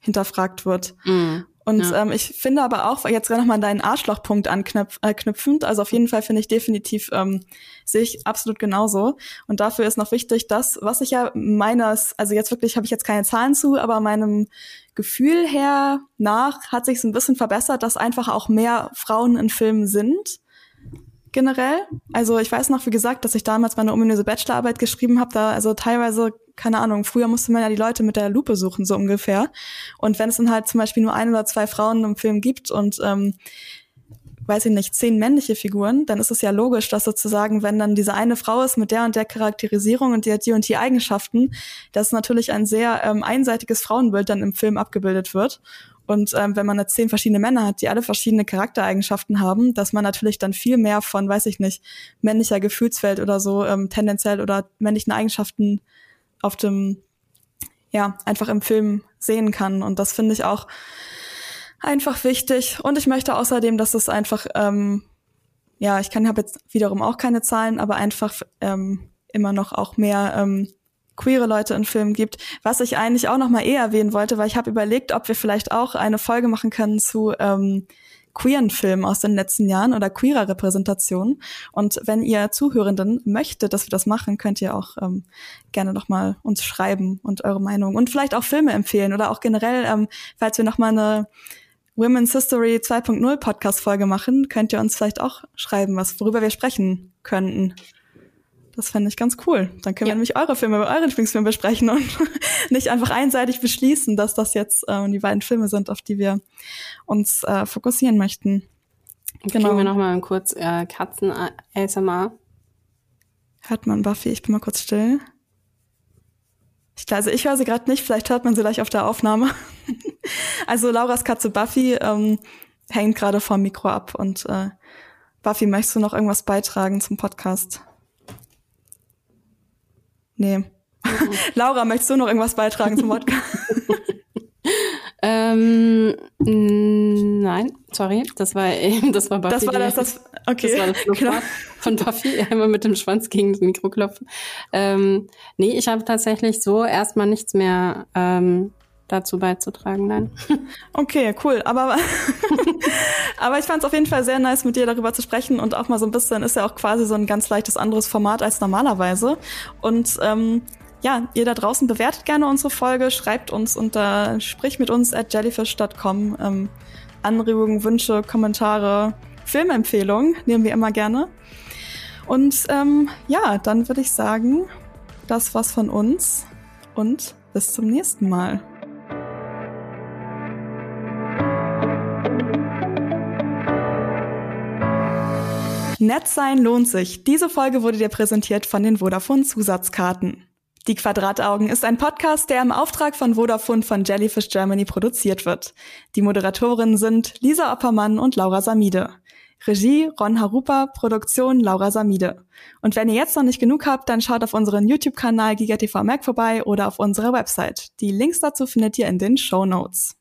Speaker 1: hinterfragt wird. Mhm. Und ja. ähm, ich finde aber auch, jetzt nochmal deinen Arschlochpunkt anknüpfend, äh, also auf jeden Fall finde ich definitiv, ähm, sehe ich absolut genauso. Und dafür ist noch wichtig, dass, was ich ja meines, also jetzt wirklich habe ich jetzt keine Zahlen zu, aber meinem Gefühl her nach hat sich ein bisschen verbessert, dass einfach auch mehr Frauen in Filmen sind generell. Also ich weiß noch, wie gesagt, dass ich damals meine ominöse Bachelorarbeit geschrieben habe, da also teilweise keine Ahnung, früher musste man ja die Leute mit der Lupe suchen, so ungefähr. Und wenn es dann halt zum Beispiel nur ein oder zwei Frauen im Film gibt und ähm, weiß ich nicht, zehn männliche Figuren, dann ist es ja logisch, dass sozusagen, wenn dann diese eine Frau ist mit der und der Charakterisierung und die hat die und die Eigenschaften, dass natürlich ein sehr ähm, einseitiges Frauenbild dann im Film abgebildet wird. Und ähm, wenn man jetzt zehn verschiedene Männer hat, die alle verschiedene Charaktereigenschaften haben, dass man natürlich dann viel mehr von, weiß ich nicht, männlicher Gefühlswelt oder so ähm, tendenziell oder männlichen Eigenschaften auf dem, ja, einfach im Film sehen kann. Und das finde ich auch einfach wichtig. Und ich möchte außerdem, dass es einfach, ähm, ja, ich kann habe jetzt wiederum auch keine Zahlen, aber einfach ähm, immer noch auch mehr ähm, queere Leute in Filmen gibt. Was ich eigentlich auch noch mal eh erwähnen wollte, weil ich habe überlegt, ob wir vielleicht auch eine Folge machen können zu ähm, queeren Filmen aus den letzten Jahren oder queerer Repräsentation. Und wenn ihr Zuhörenden möchtet, dass wir das machen, könnt ihr auch ähm, gerne nochmal uns schreiben und eure Meinung und vielleicht auch Filme empfehlen oder auch generell, ähm, falls wir nochmal eine Women's History 2.0 Podcast Folge machen, könnt ihr uns vielleicht auch schreiben, was worüber wir sprechen könnten. Das fände ich ganz cool. Dann können ja. wir nämlich eure Filme, eure Lieblingsfilme besprechen und nicht einfach einseitig beschließen, dass das jetzt äh, die beiden Filme sind, auf die wir uns äh, fokussieren möchten.
Speaker 2: Genau. Kriegen wir nochmal kurz äh, Katzen ASMR.
Speaker 1: Hört man Buffy? Ich bin mal kurz still. Ich, also ich höre sie gerade nicht, vielleicht hört man sie gleich auf der Aufnahme. also Lauras Katze Buffy ähm, hängt gerade vom Mikro ab und äh, Buffy, möchtest du noch irgendwas beitragen zum Podcast? Nee. Laura, möchtest du noch irgendwas beitragen zum Podcast?
Speaker 2: ähm, nein, sorry, das war das war
Speaker 1: Buffy. Das war das, das okay. Das war das
Speaker 2: genau. von Buffy, einmal mit dem Schwanz gegen das Mikro klopfen. Ähm, nee, ich habe tatsächlich so erstmal nichts mehr ähm, dazu beizutragen, nein.
Speaker 1: Okay, cool. Aber, aber ich fand es auf jeden Fall sehr nice, mit dir darüber zu sprechen und auch mal so ein bisschen, ist ja auch quasi so ein ganz leichtes anderes Format als normalerweise. Und ähm, ja, ihr da draußen bewertet gerne unsere Folge, schreibt uns unter sprich mit uns at jellyfish.com. Ähm, Anregungen, Wünsche, Kommentare, Filmempfehlungen nehmen wir immer gerne. Und ähm, ja, dann würde ich sagen, das war's von uns und bis zum nächsten Mal. Nett sein lohnt sich. Diese Folge wurde dir präsentiert von den Vodafone Zusatzkarten. Die Quadrataugen ist ein Podcast, der im Auftrag von Vodafone von Jellyfish Germany produziert wird. Die Moderatorinnen sind Lisa Oppermann und Laura Samide. Regie Ron Harupa, Produktion Laura Samide. Und wenn ihr jetzt noch nicht genug habt, dann schaut auf unseren YouTube-Kanal GigaTV Mac vorbei oder auf unserer Website. Die Links dazu findet ihr in den Show Notes.